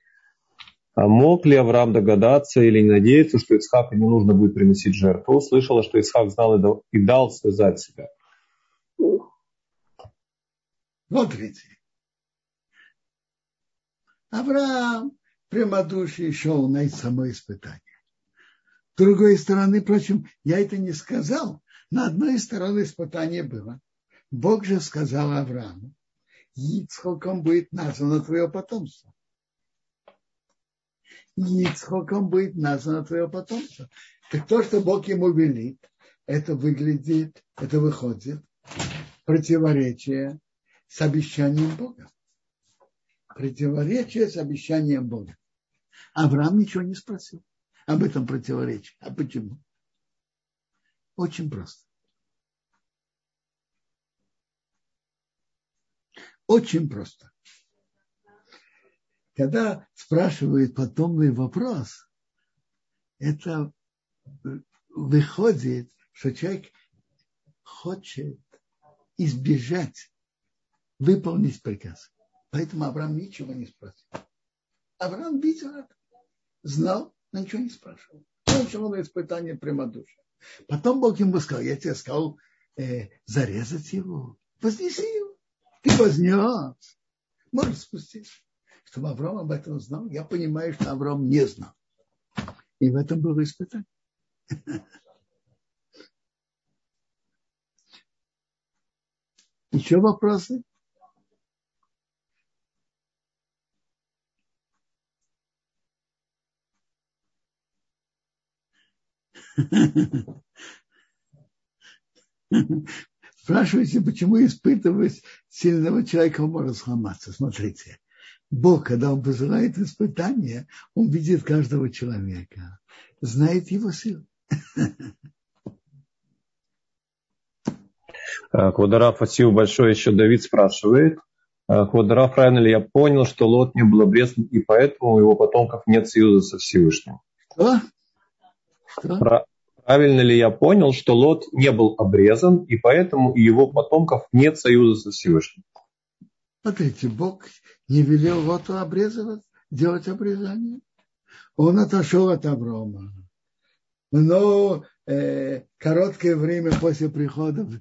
мог ли Авраам догадаться или не надеяться, что Ицхака не нужно будет приносить жертву? Слышала, что Ицхак знал и дал связать себя. Смотрите. Авраам прямодушие шел на само испытание. С другой стороны, впрочем, я это не сказал. На одной стороне испытание было. Бог же сказал Аврааму, Ицхоком будет названо твое потомство. Ицхоком будет названо твое потомство. Так то, что Бог ему велит, это выглядит, это выходит противоречие с обещанием Бога. Противоречие с обещанием Бога. Авраам ничего не спросил об этом противоречии. А почему? Очень просто. Очень просто. Когда спрашивают потомный вопрос, это выходит, что человек хочет избежать выполнить приказ. Поэтому Авраам ничего не спросил. Авраам видел это, знал, но ничего не спрашивал. Он шел на испытание прямодушия. Потом Бог ему сказал, я тебе сказал э, зарезать его, вознеси его. Ты вознес. Можешь спустить. Чтобы Авраам об этом знал, я понимаю, что Авраам не знал. И в этом было испытание. Еще вопросы? Спрашиваете, почему испытывать сильного человека может сломаться? Смотрите, Бог, когда Он посылает испытания, Он видит каждого человека, знает его силу. Квадраф, спасибо большое. Еще Давид спрашивает. Квадраф, правильно ли я понял, что Лот не был обрезан, и поэтому у его потомков нет союза со Всевышним? Что? Что? Правильно ли я понял, что Лот не был обрезан, и поэтому у его потомков нет союза со Всевышним? Смотрите, Бог не велел Лоту обрезывать, делать обрезание. Он отошел от Аврома. Но э, короткое время после прихода в,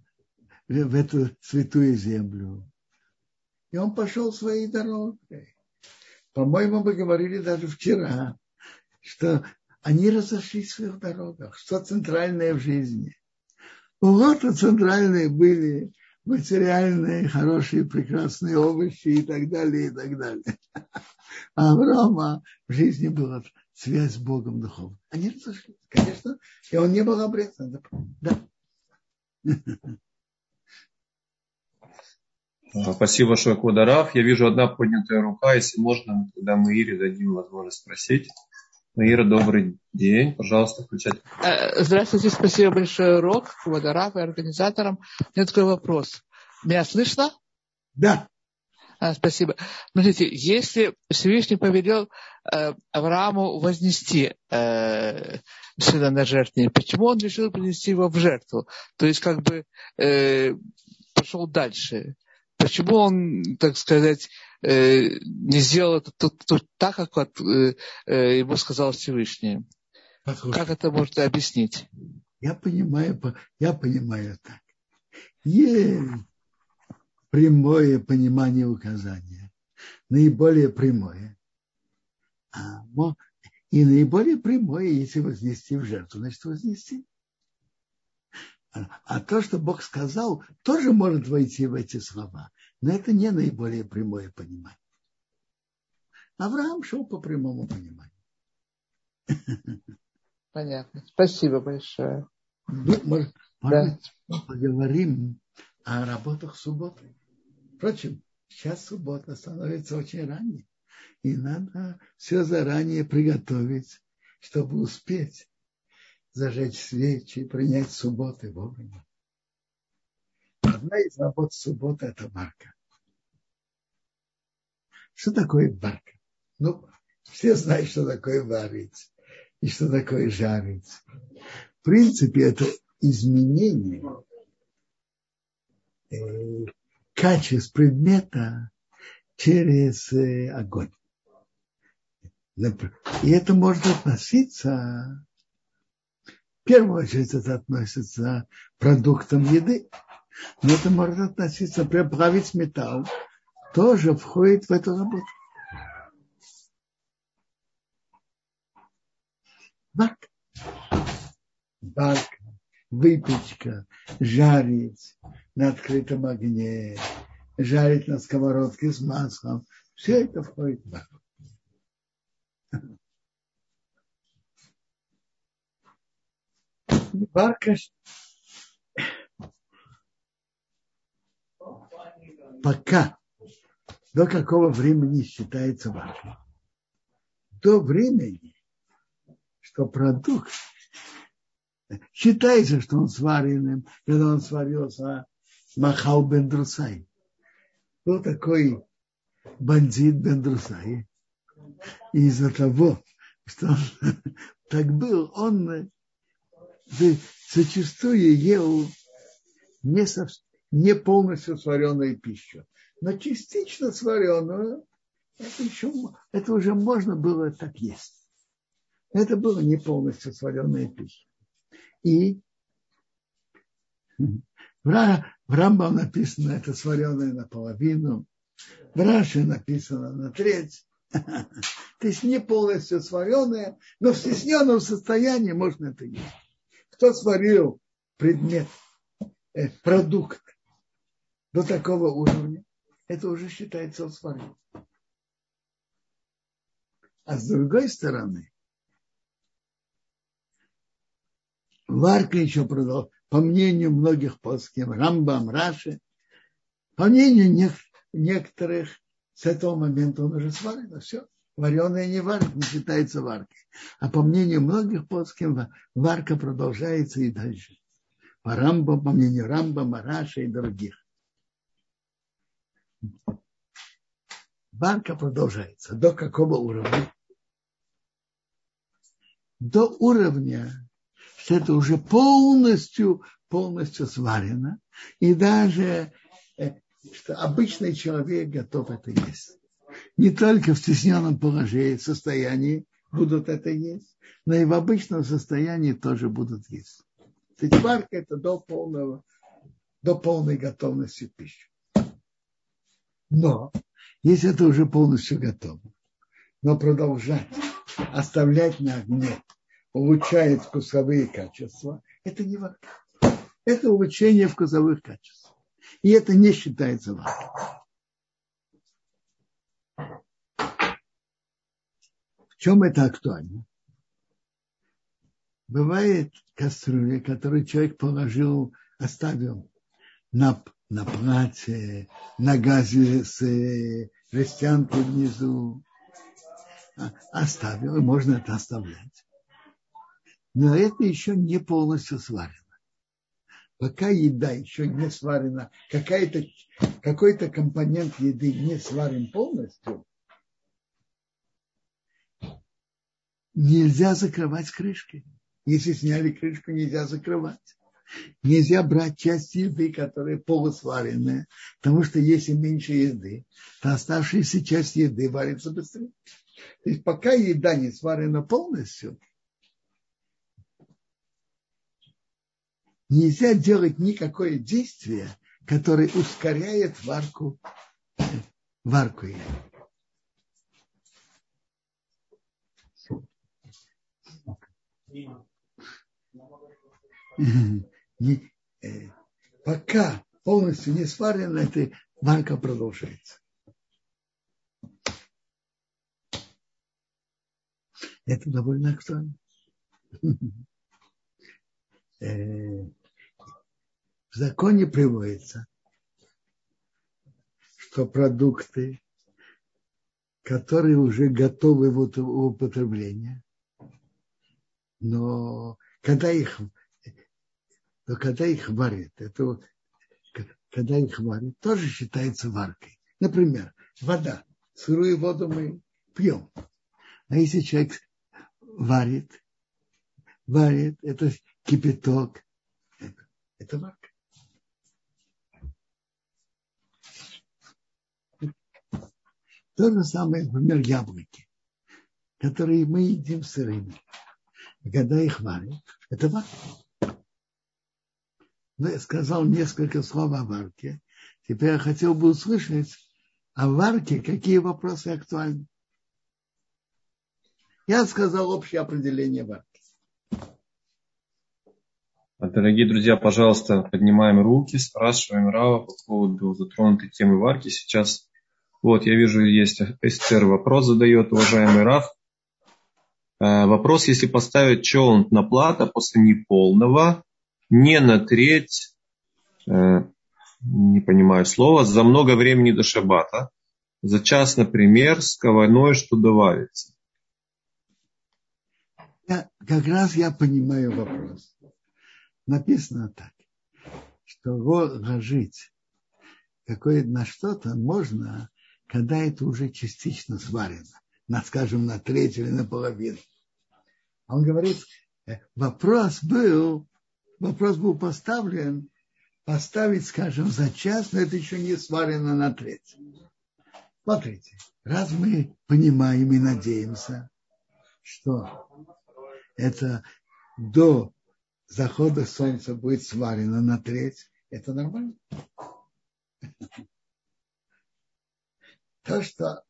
в эту святую землю. И он пошел своей дорогой. По-моему, мы говорили даже вчера, что они разошлись в своих дорогах. Что центральное в жизни? У Лота центральные были материальные, хорошие, прекрасные овощи и так далее, и так далее. А Авраама в жизни была связь с Богом духовной. Они разошлись, конечно, и он не был обрезан. Да. Спасибо большое, Квадарав. Я вижу одна поднятая рука. Если можно, тогда мы Ире дадим возможность спросить. Ира, добрый день. Пожалуйста, включайте. Э, здравствуйте, спасибо большое, Рок, Водорав и организаторам. У меня такой вопрос. Меня слышно? Да. А, спасибо. Смотрите, если Всевышний повелел э, Аврааму вознести э, сына на жертве, почему он решил принести его в жертву? То есть, как бы э, пошел дальше. Почему он, так сказать, не сделал это так, как вот, э, э, ему сказал Всевышний? Послушай, как это можно объяснить? Я понимаю, я понимаю так. есть прямое понимание указания, наиболее прямое. А, и наиболее прямое, если вознести в жертву, значит вознести. А, а то, что Бог сказал, тоже может войти в эти слова. Но это не наиболее прямое понимание. Авраам шел по прямому пониманию. Понятно. Спасибо большое. Ну, может, да. поговорим о работах субботы. Впрочем, сейчас суббота становится очень ранней. И надо все заранее приготовить, чтобы успеть зажечь свечи и принять субботы вовремя. Одна из работ субботы – это варка. Что такое варка? Ну, все знают, что такое варить и что такое жарить. В принципе, это изменение э, качеств предмета через э, огонь. И это может относиться, в первую очередь это относится к продуктам еды, но это может относиться, например, плавить металл, тоже входит в эту работу. Бак. Бак, выпечка, жарить на открытом огне, жарить на сковородке с маслом. Все это входит в бак. Варка пока до какого времени считается варкой? До времени, что продукт считается, что он сваренным, когда он сварился Махал бен Друсай. Был такой бандит бен Друсай. И из-за того, что он так был, он зачастую ел не, совсем, не полностью сваренную пищу, но частично сваренную, это, еще, это уже можно было так есть. Это было не полностью сваренная пища. И в Рамбам написано, это сваренное наполовину, в Раше написано на треть. То есть не полностью сваренное, но в стесненном состоянии можно это есть. Кто сварил предмет, э, продукт до такого уровня, это уже считается сварил. А с другой стороны, Варка еще продал, по мнению многих плоским, Рамбам, Раши, по мнению некоторых, с этого момента он уже сварен, все. Вареное не варка, не считается варкой. А по мнению многих плоским, варка продолжается и дальше. По Рамбам, по мнению Рамбама, Раша и других. Варка продолжается. До какого уровня? До уровня что это уже полностью, полностью сварено. И даже э, что обычный человек готов это есть. Не только в стесненном положении, состоянии будут это есть, но и в обычном состоянии тоже будут есть. То есть варка это до полного, до полной готовности пищи. Но, если это уже полностью готово, но продолжать оставлять на огне улучшает вкусовые качества, это не варка. Это улучшение вкусовых качеств. И это не считается варкой. В чем это актуально? Бывает кастрюля, которую человек положил, оставил на, на платье, газе с э, жестянкой внизу. А, оставил, и можно это оставлять но это еще не полностью сварено. Пока еда еще не сварена, какая-то, какой-то компонент еды не сварен полностью, нельзя закрывать крышкой. Если сняли крышку, нельзя закрывать. Нельзя брать часть еды, которая полусваренная, потому что если меньше еды, то оставшаяся часть еды варится быстрее. То есть пока еда не сварена полностью, нельзя делать никакое действие, которое ускоряет варку, варку Не, э, пока полностью не сварена, эта варка продолжается. Это довольно актуально. Э, в законе приводится, что продукты, которые уже готовы в употребление, но когда их, но когда их варят, это когда их варят, тоже считается варкой. Например, вода. Сырую воду мы пьем. А если человек варит, варит, это кипяток, это, это варка. То же самое, например, яблоки, которые мы едим сырыми. Когда их варят, это варка. Я сказал несколько слов о варке. Теперь я хотел бы услышать о варке, какие вопросы актуальны. Я сказал общее определение варки. Дорогие друзья, пожалуйста, поднимаем руки, спрашиваем Рава по поводу затронутой темы варки. Сейчас, вот, я вижу, есть Эстер вопрос задает, уважаемый Рав. Э, вопрос, если поставить челн на плата после неполного, не на треть, э, не понимаю слова, за много времени до шабата, за час, например, с коварной, что добавится. Я, как раз я понимаю вопрос. Написано так, что ложить какое на что-то можно, когда это уже частично сварено, на, скажем, на треть или на половину. Он говорит, э, вопрос был, вопрос был поставлен, поставить, скажем, за час, но это еще не сварено на треть. Смотрите, раз мы понимаем и надеемся, что это до захода солнца будет сварено на треть, это нормально. То, что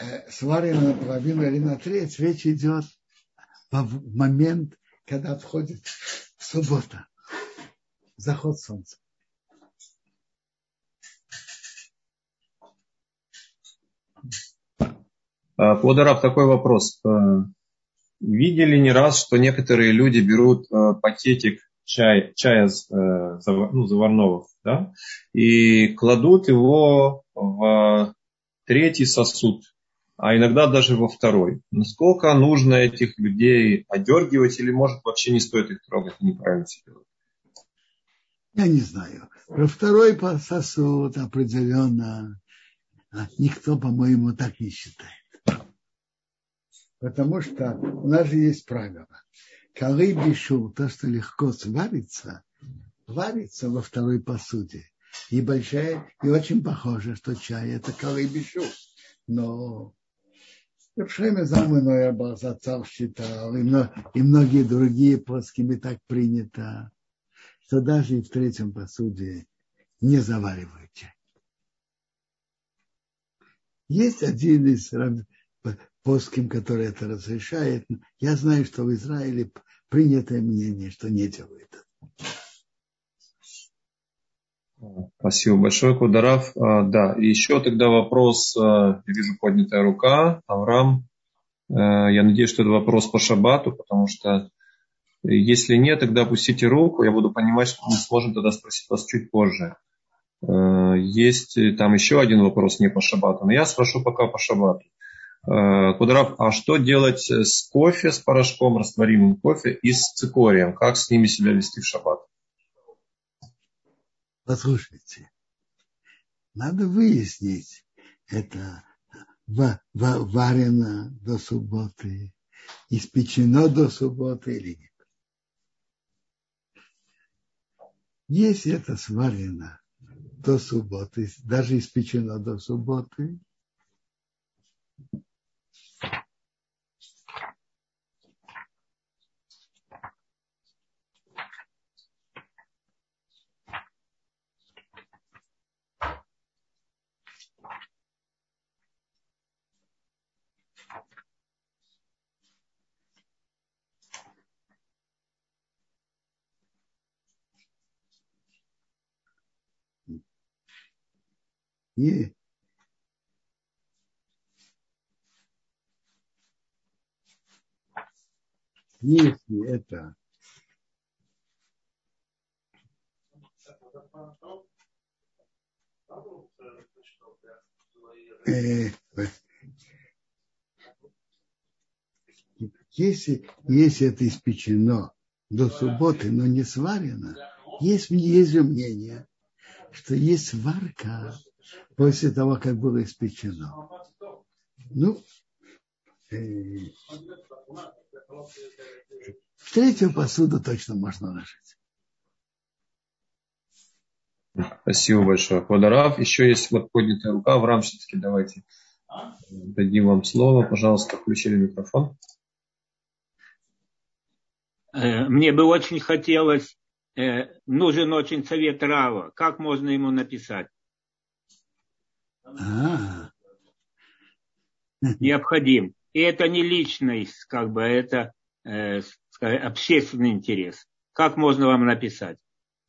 э, сварено наполовину или на треть, речь идет в момент, когда входит суббота, заход солнца. Плодораб, такой вопрос. Э, видели не раз, что некоторые люди берут э, пакетик чай, чая э, ну, заварного, да, и кладут его в третий сосуд, а иногда даже во второй. Насколько нужно этих людей одергивать или, может, вообще не стоит их трогать, неправильно себе делать? Я не знаю. Про второй сосуд определенно а никто, по-моему, так не считает. Потому что у нас же есть правило. Колы бишул, то, что легко сварится, варится во второй посуде. И большая, и очень похоже, что чай это колы бишул. Но Рабшеме Замыной Абазацал считал, и, и многие другие плоскими так принято, что даже и в третьем посуде не заваривают чай. Есть один из плоским, который это разрешает. Я знаю, что в Израиле принятое мнение, что не делают. Спасибо большое, Кударав. А, да, еще тогда вопрос, а, я вижу поднятая рука, Авраам. А, я надеюсь, что это вопрос по шабату, потому что если нет, тогда опустите руку, я буду понимать, что мы сможем тогда спросить вас чуть позже. Есть там еще один вопрос не по шабату, но я спрошу пока по шабату. Э, Кудраб, а что делать с кофе, с порошком, растворимым кофе и с цикорием? Как с ними себя вести в шаббат? Послушайте, надо выяснить, это варено до субботы, испечено до субботы или нет. Если это сварено до субботы, даже испечено до субботы, Не. Если это э, если, если это испечено до субботы, но не сварено, есть, есть же мнение, что есть варка после того, как было испечено. Ну, э, в третью посуду точно можно ложить. Спасибо большое. Ходорав. Еще есть вот поднятая рука. В все-таки давайте дадим вам слово. Пожалуйста, включили микрофон. Э, мне бы очень хотелось, э, нужен очень совет Рава. Как можно ему написать? А. Необходим. И это не личность, как бы, это э, общественный интерес. Как можно вам написать?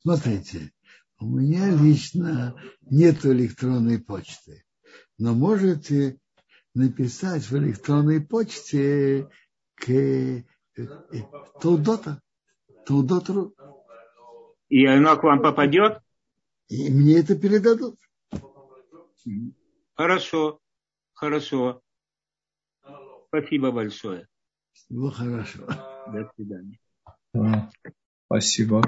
Смотрите, у меня лично нет электронной почты, но можете написать в электронной почте к э, Тулдота. Тулдотру. И оно к вам попадет? И мне это передадут. Хорошо, хорошо. Спасибо большое. Ну, хорошо. До свидания. Спасибо.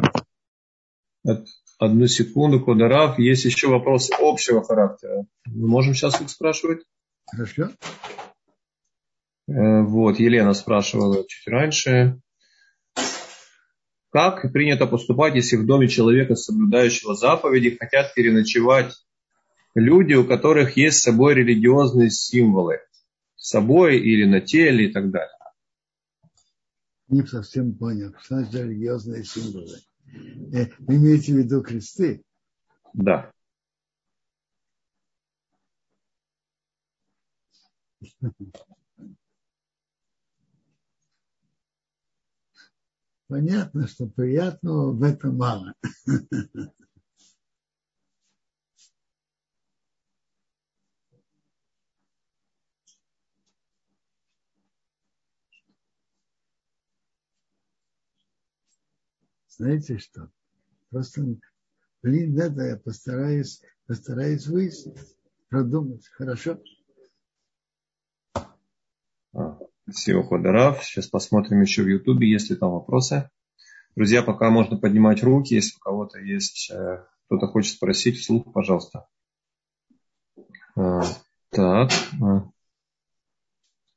Одну секунду, Кодарав. Есть еще вопросы общего характера. Мы можем сейчас их спрашивать? Хорошо. Э, вот, Елена спрашивала чуть раньше. Как принято поступать, если в доме человека, соблюдающего заповеди, хотят переночевать люди, у которых есть с собой религиозные символы? С собой или на теле и так далее. Не совсем понял, что значит религиозные символы. Э, вы имеете в виду кресты? Да. Понятно, что приятного в этом мало. Знаете что? Просто, блин, надо, я постараюсь, постараюсь выяснить, продумать. Хорошо? Спасибо, Ходорав. Сейчас посмотрим еще в Ютубе, есть ли там вопросы. Друзья, пока можно поднимать руки, если у кого-то есть, э, кто-то хочет спросить вслух, пожалуйста. А, так.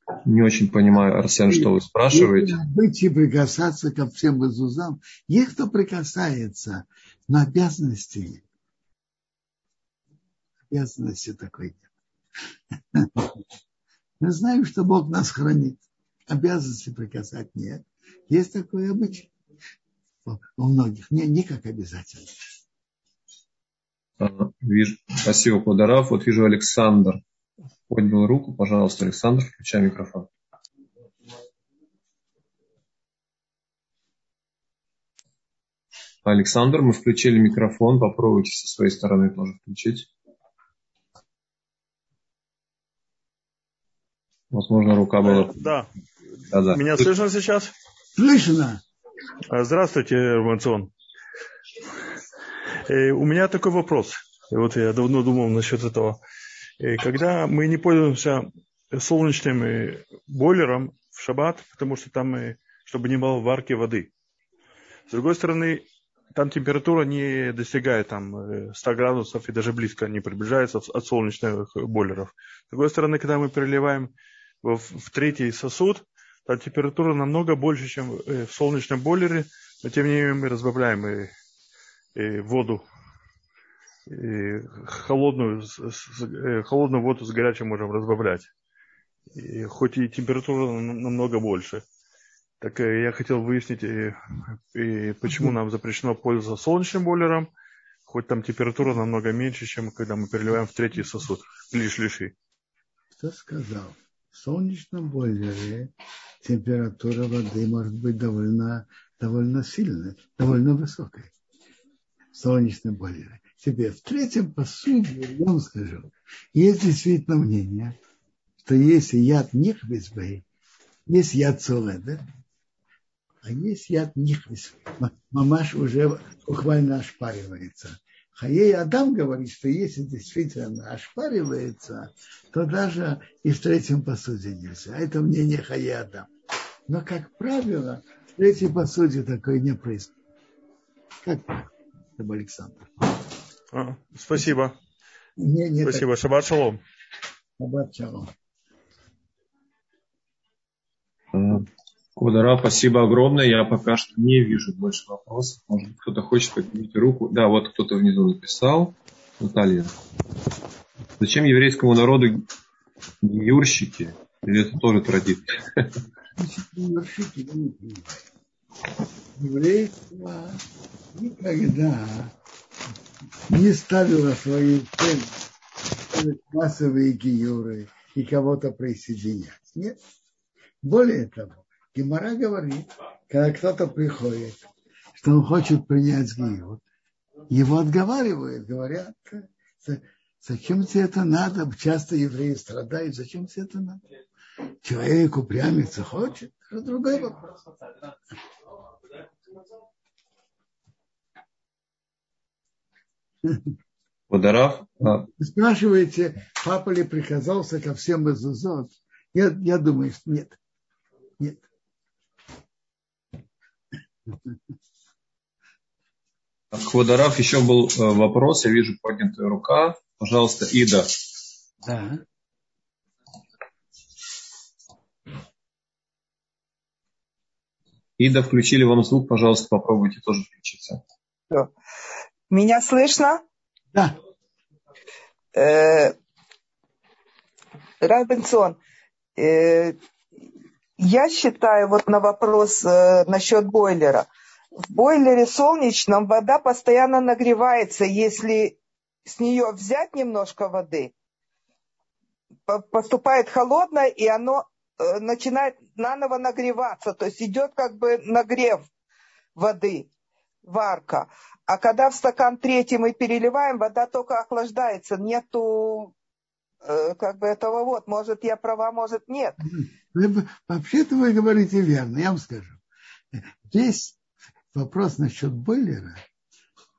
А. Не очень понимаю, Арсен, что вы спрашиваете. И прикасаться ко всем безузам. Есть кто прикасается, но обязанности обязанности такой нет. Мы знаем, что Бог нас хранит. Обязанности прикасать нет. Есть такой обычай у многих. Не, не как обязательно. Вижу. Спасибо, Подарав. Вот вижу Александр поднял руку. Пожалуйста, Александр, включай микрофон. Александр, мы включили микрофон. Попробуйте со своей стороны тоже включить. Возможно, рука была... Да. да, да. Меня слышно сейчас? Слышно. А, здравствуйте, Романсон. Э, у меня такой вопрос. Вот я давно думал насчет этого. Э, когда мы не пользуемся солнечным э, бойлером в шаббат, потому что там, чтобы не было варки воды. С другой стороны, там температура не достигает там 100 градусов и даже близко не приближается от солнечных бойлеров. С другой стороны, когда мы переливаем в, в третий сосуд, там температура намного больше, чем э, в солнечном бойлере, но тем не менее мы разбавляем и, и воду, и холодную, э, холодную воду с горячей можем разбавлять. И хоть и температура намного больше. Так э, я хотел выяснить, и, и почему нам запрещено пользоваться солнечным бойлером, хоть там температура намного меньше, чем когда мы переливаем в третий сосуд, лишь лиши. Кто сказал? В солнечном бойлере температура воды может быть довольно, довольно сильная, довольно высокой. В солнечном бойлере. Теперь в третьем посуде, я вам скажу, есть действительно мнение, что если яд нихвисбей, есть яд цоледа, а есть яд нихвисбей. Мамаш уже буквально ошпаривается. Хаей Адам говорит, что если действительно ошпаривается, то даже и в третьем посуде нельзя. Это мнение Хаей Адам. Но, как правило, в третьей посуде такое не происходит. Как Александр? А, спасибо. Не, не спасибо. Так. Шаббат шалом. Шаббат шалом. Кудара, спасибо огромное. Я пока что не вижу больше вопросов. Может быть, кто-то хочет поднять руку. Да, вот кто-то внизу написал. Наталья. Зачем еврейскому народу юрщики? Или это тоже традиция? Юрщики, Еврейство никогда не ставило своей целью массовые гиюры и кого-то присоединять. Нет. Более того, Гимара говорит, когда кто-то приходит, что он хочет принять гиюр, его отговаривают, говорят, зачем тебе это надо? Часто евреи страдают, зачем тебе это надо? Человек упрямится, хочет, это другой вопрос. Подарав. Вы спрашиваете, папа ли приказался ко всем из Я, я думаю, что нет. Нет. Хводарав еще был э, вопрос, я вижу поднятая рука. Пожалуйста, Ида. Да. Ида, включили вам звук, пожалуйста, попробуйте тоже включиться. Меня слышно? Да. Э, Райбенсон, э, я считаю вот на вопрос э, насчет бойлера. В бойлере солнечном вода постоянно нагревается, если с нее взять немножко воды, поступает холодное, и оно э, начинает наново нагреваться, то есть идет как бы нагрев воды, варка. А когда в стакан третий мы переливаем, вода только охлаждается, нету э, как бы этого вот. Может, я права, может, нет. Вообще-то вы говорите верно, я вам скажу. Здесь вопрос насчет бойлера,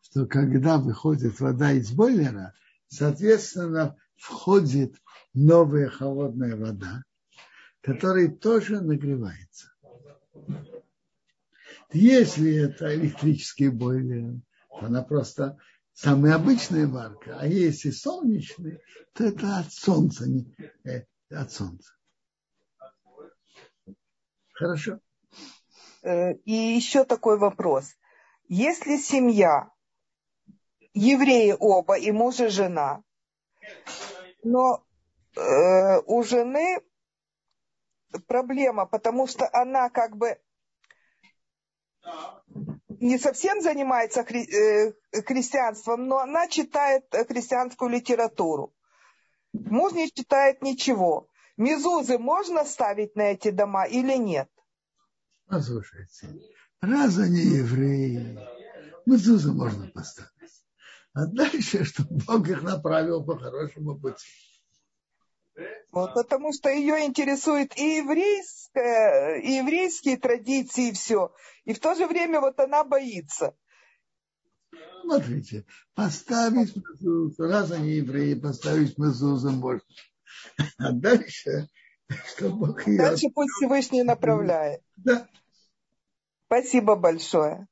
что когда выходит вода из бойлера, соответственно, входит новая холодная вода, которая тоже нагревается. Если это электрический бойлер, она просто самая обычная варка. А если солнечный, то это от солнца. Не, э, от солнца. Хорошо. Э, и еще такой вопрос. Если семья, евреи оба, и муж и жена, но э, у жены проблема, потому что она как бы не совсем занимается э, христианством, но она читает христианскую литературу. Муж не читает ничего. Мезузы можно ставить на эти дома или нет? Послушайте, раз они евреи, мезузы можно поставить. А дальше, чтобы Бог их направил по хорошему пути. Вот, потому что ее интересует и еврейская, и еврейские традиции, и все. И в то же время вот она боится. Смотрите, поставить мезузу, раз они евреи, поставить мезузу можно. А дальше, что Бог ее... Дальше пусть Всевышний направляет. Да. Спасибо большое.